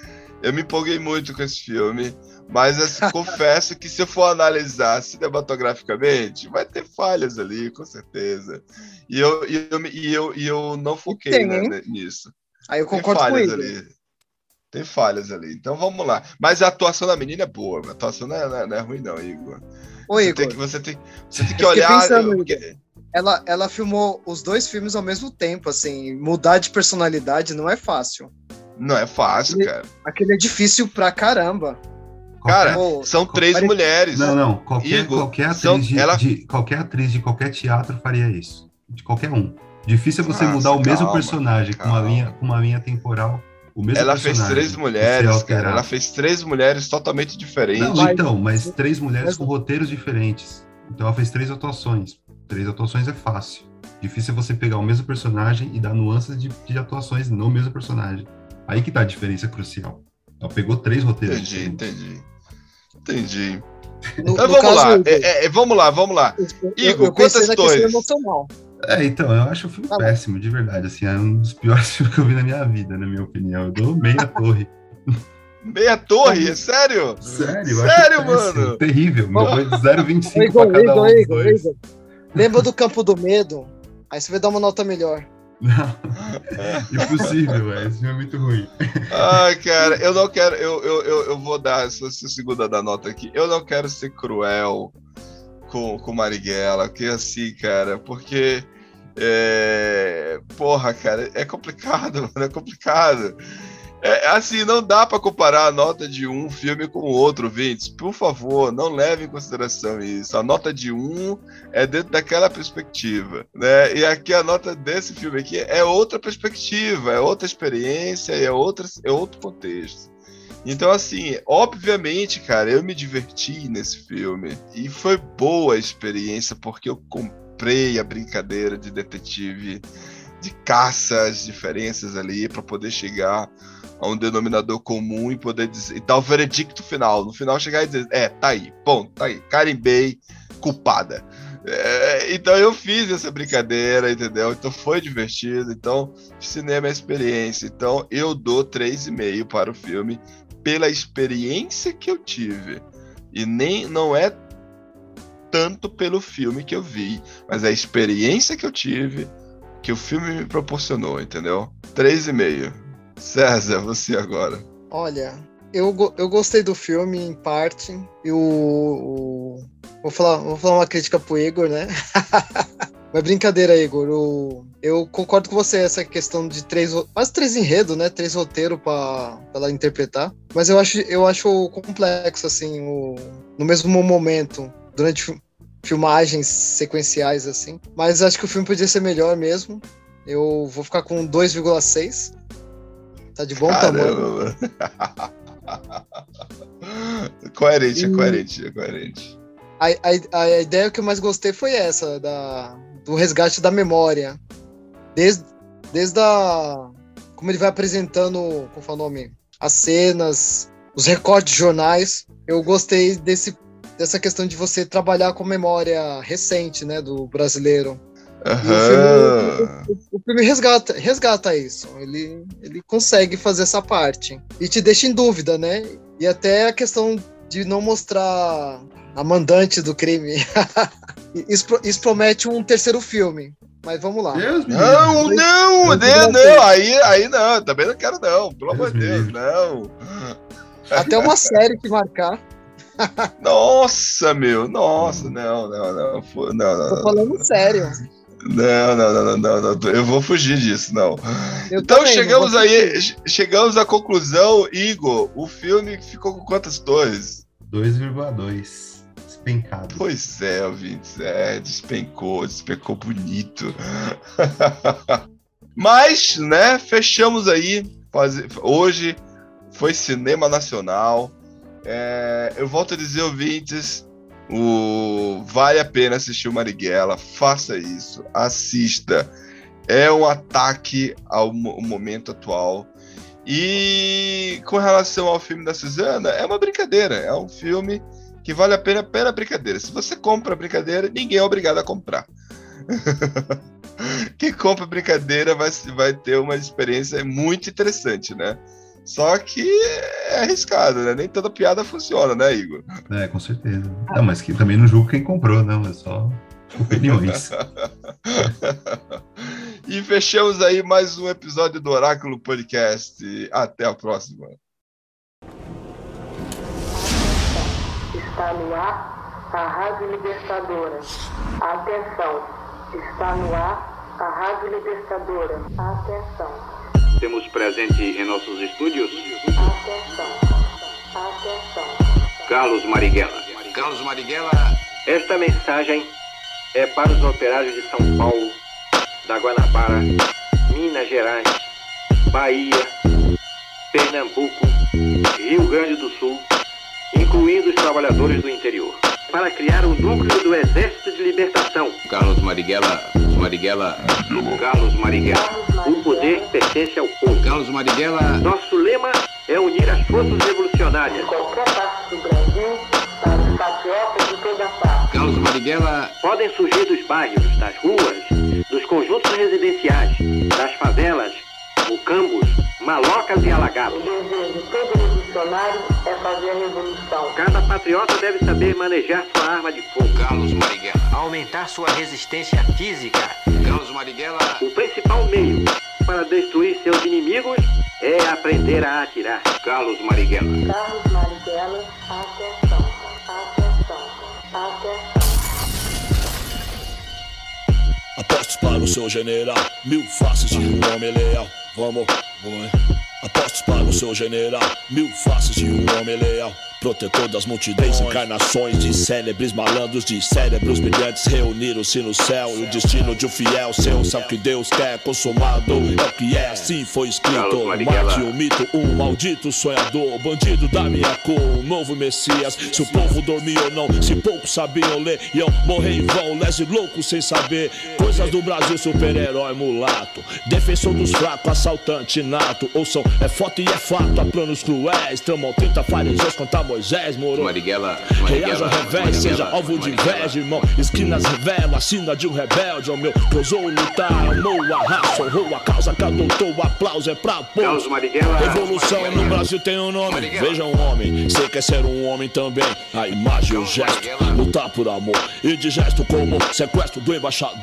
eu me empolguei muito com esse filme. Mas assim, confesso que se eu for analisar cinematograficamente, vai ter falhas ali, com certeza. E eu, e eu, e eu, e eu não foquei tem, né, nisso. Aí eu Tem concordo com falhas ele. ali. Tem falhas ali. Então vamos lá. Mas a atuação da menina é boa. A atuação não é, não é- não é ruim, não, Igor. Ô, Você Igor, tem, que, você, tem, você tem que Eu olhar. pensando, porque- ela, ela filmou os dois filmes ao mesmo tempo, assim, mudar de personalidade não é fácil. Não é fácil, E- cara. Aquele é difícil pra caramba. Cara, Pô, são três mulheres. Não, não. Qualquer, Igor, qualquer, atriz são- de, ela- de- qualquer atriz de qualquer teatro faria isso. De qualquer um. Difícil é você Nossa, mudar o mesmo calma, personagem com uma, calma. linha, com uma linha temporal. O mesmo Ela fez três mulheres, cara. Ela fez três mulheres totalmente diferentes. Não, Mas- então, mas três mulheres com roteiros diferentes. Então ela fez três atuações. Três atuações é fácil. Difícil é você pegar o mesmo personagem e dar nuances de, de atuações no mesmo personagem. Aí que tá a diferença crucial. Ela pegou três roteiros Entendi, diferentes. entendi. Entendi. no, Então no vamos caso, lá. Igor, É, é, vamos lá, vamos lá. eu- Igor, eu quantas torres? É, então, eu acho o filme Tá péssimo, de verdade. Assim, é um dos piores filmes que eu vi na minha vida, na minha opinião. Eu dou meia torre. Meia torre, é sério? Sério, Sério, mano? Terrível. Meu foi 0,25 Ô, Igor, pra cada um dos dois. Lembra do Campo do Medo? Aí você vai dar uma nota melhor. Não, impossível, velho. Esse filme é muito ruim. Ai, cara, eu não quero. Eu, eu, eu, eu vou dar essa essa segunda da nota aqui. Eu não quero ser cruel com, com Marighella, que assim, cara, porque. É, porra, cara, é complicado, mano, é complicado. É, assim, não dá pra comparar a nota de um filme com o outro, Vintes. Por favor, não leve em consideração isso. A nota de um é dentro daquela perspectiva, né? E aqui a nota desse filme aqui é outra perspectiva, é outra experiência, é, outra, é outro contexto. Então, assim, obviamente, cara, eu me diverti nesse filme e foi boa a experiência porque eu comprei a brincadeira de detetive, de caça as diferenças ali para poder chegar a um denominador comum e poder dizer, e dar o veredicto final. No final chegar e dizer, é, tá aí, ponto, tá aí, carimbei, culpada. É, então eu fiz essa brincadeira, entendeu? Então foi divertido. Então, cinema é experiência. Então eu dou 3,5 para o filme pela experiência que eu tive. E nem não é tanto pelo filme que eu vi, mas a experiência que eu tive que o filme me proporcionou, entendeu? 3,5. César, você agora. Olha, eu, eu gostei do filme em parte. E o, o- vou, falar, vou falar uma crítica pro Igor, né? Mas brincadeira, Igor. o- eu concordo com você, essa questão de três. Quase três enredos, né? Três roteiros pra pra ela interpretar. Mas eu acho, eu acho complexo, assim, o, no mesmo momento, durante fi- filmagens sequenciais, assim. Mas acho que o filme podia ser melhor mesmo. Eu vou ficar com 2,6. Tá de bom tamanho. Caramba. coerente, é coerente, é coerente. A, a, a ideia que eu mais gostei foi essa, da, do resgate da memória. Desde, desde a. Como ele vai apresentando, como fala o nome? As cenas, os recortes de jornais. Eu gostei desse, dessa questão de você trabalhar com memória recente, né, do brasileiro. Aham. O filme resgata, resgata isso. Ele, ele consegue fazer essa parte. E te deixa em dúvida, né? E até a questão de não mostrar a mandante do crime. isso, isso promete um terceiro filme. Mas vamos lá. Deus Não, livre. não, Eu né, não não, aí, aí não, também não quero não, pelo amor de Deus Deus, não. Até uma série que marcar. Nossa, meu, nossa, não, não, não, não, não, Tô não, falando sério. não, não, não, não, não, não, eu vou fugir disso, não. Eu Então chegamos aí, che- chegamos à conclusão, Igor, o filme ficou com quantas torres? 2,2. Despencado. Pois é, ouvintes, é, despencou, despencou bonito. Mas, né, fechamos aí. Hoje foi cinema nacional. É, eu volto a dizer, ouvintes, o... vale a pena assistir o Marighella. Faça isso, assista. É um ataque ao mo- momento atual. E com relação ao filme da Suzana, é uma brincadeira. É um filme que vale a pena pela brincadeira. Se você compra a brincadeira, ninguém é obrigado a comprar. Quem compra brincadeira vai, vai ter uma experiência muito interessante, né? Só que é arriscado, né? Nem toda piada funciona, né, Igor? É, com certeza. Não, mas que também não julgo quem comprou, não. É só opiniões. e fechamos aí mais um episódio do Oráculo Podcast. Até a próxima. Está no ar a Rádio Libertadora. Atenção, está no ar a Rádio Libertadora. Atenção, Temos presente em nossos estúdios atenção, atenção. Carlos Marighella. Carlos Marighella, Esta mensagem é para os operários de São Paulo, da Guanabara, Minas Gerais, Bahia, Pernambuco, Rio Grande do Sul, incluindo os trabalhadores do interior, para criar o núcleo do Exército de Libertação. Carlos Marighella, Marighella, Carlos Marighella. O poder pertence ao povo. Carlos Marighella, Nosso lema é unir as forças revolucionárias. Qualquer parte do Brasil, para os patriotas de toda parte. Carlos Marighella, podem surgir dos bairros, das ruas, dos conjuntos residenciais, das favelas, mucambos, malocas e O alagados. desejo de todo revolucionário é fazer a revolução. Cada patriota deve saber manejar sua arma de fogo. Carlos Marighella, aumentar sua resistência física. Carlos Marighella, O principal meio para destruir seus inimigos é aprender a atirar. Carlos Marighella. Carlos Marighella, atenção, atenção, atenção. Apostos para o seu general, mil faces de um homem leal. Vamos, vamos. Apostos para o seu general, mil faces de um homem leal. Protetor das multidões, encarnações de célebres malandros, de cérebros brilhantes reuniram-se no céu. E o destino de um fiel seu, sabe o que Deus quer, consumado é o que é, assim foi escrito. Mate o mito, um maldito sonhador, bandido da minha cor, um novo Messias. Se o povo dormia ou não, se poucos sabiam ler, iam morrer em vão, lese louco sem saber. Coisas do Brasil, super-herói mulato, defensor dos fracos, assaltante nato. Ouçam, é foto e é fato, há planos cruéis, tramam 30 fariseus contra Moisés morou. Marighella, Reaja Marighella, revés, seja alvo de inveja, irmão. Esquinas revela, sina de um rebelde, ó meu. Que ousou lutar, amou a raça, honrou a causa, que adotou o aplauso, é pra pôr. Revolução no Brasil tem um nome. Marighella. Veja um homem, sei que é ser um homem também. A imagem, o gesto, lutar por amor. E de gesto como sequestro do embaixador.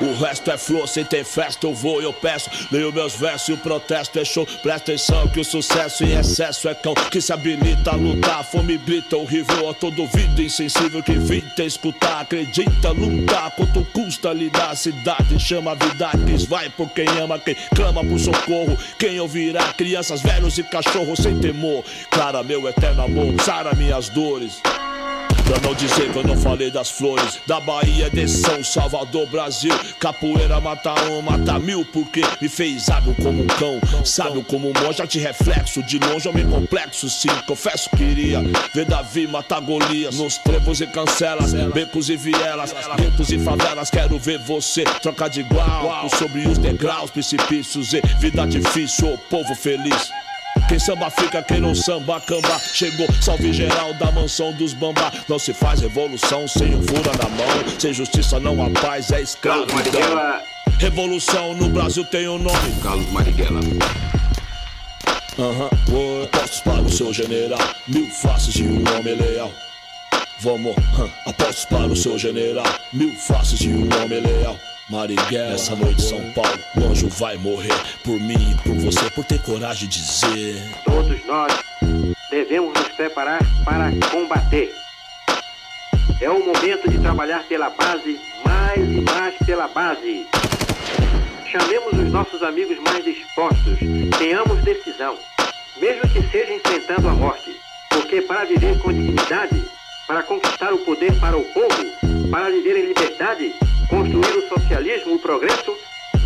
O resto é flor, sem ter festa, eu vou e eu peço. Leio meus versos e o protesto é show. Presta atenção que o sucesso em excesso é cão que se habilita a lutar. Fome brita, horrível a todo ouvido insensível que evita escutar. Acredita lutar, quanto custa lidar. A cidade chama a vida, quis vai por quem ama, quem clama por socorro. Quem ouvirá crianças, velhos e cachorros sem temor. Clara, meu eterno amor, sara minhas dores. Pra não dizer que eu não falei das flores. Da Bahia de São Salvador, Brasil. Capoeira mata um, mata mil Porque me fez hábil como um cão. Sábio como um monge, te reflexo. De longe me complexo, sim. Confesso que iria ver Davi matar Golias. Nos trevos e cancelas, becos e vielas Guetos e favelas, quero ver você Trocar de igual sobre os degraus Precipícios e vida difícil, ô povo feliz quem samba fica, quem não samba, camba. Chegou, salve geral da mansão dos bambá. Não se faz revolução sem um fura na mão. Sem justiça não há paz, é Carlos escravidão. Revolução no Brasil tem um nome. Carlos Marighella. Aham, uhum. apostos para o seu general. Mil faces de um homem leal. Vamos, hã, apostos para o seu general. Mil faces de um homem leal. Marighella, essa noite São Paulo, o anjo vai morrer por mim e por você, por ter coragem de dizer. Todos nós devemos nos preparar para combater. É o momento de trabalhar pela base, mais e mais pela base. Chamemos os nossos amigos mais dispostos, tenhamos decisão, mesmo que seja enfrentando a morte, porque para viver com dignidade, para conquistar o poder para o povo, para viver em liberdade, construir o socialismo, o progresso,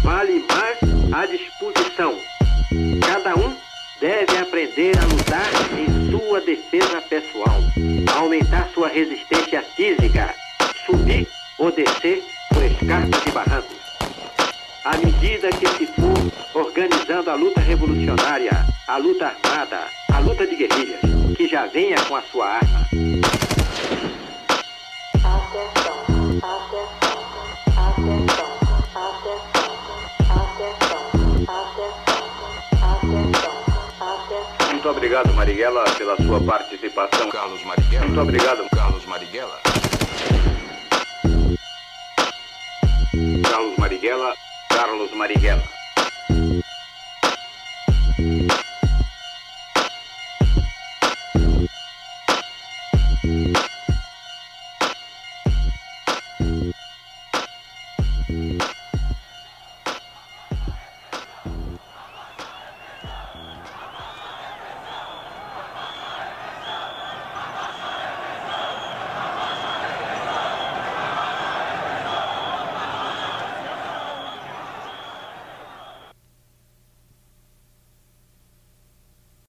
vale mais a disposição. Cada um deve aprender a lutar em sua defesa pessoal, aumentar sua resistência física, subir ou descer por escarpas e barrancos. À medida que se for organizando a luta revolucionária, a luta armada, a luta de guerrilhas, que já venha com a sua arma. Muito obrigado, Marighella, pela sua participação. Carlos Marighella. Muito obrigado, Carlos Marighella. Carlos Marighella. Carlos Marighella.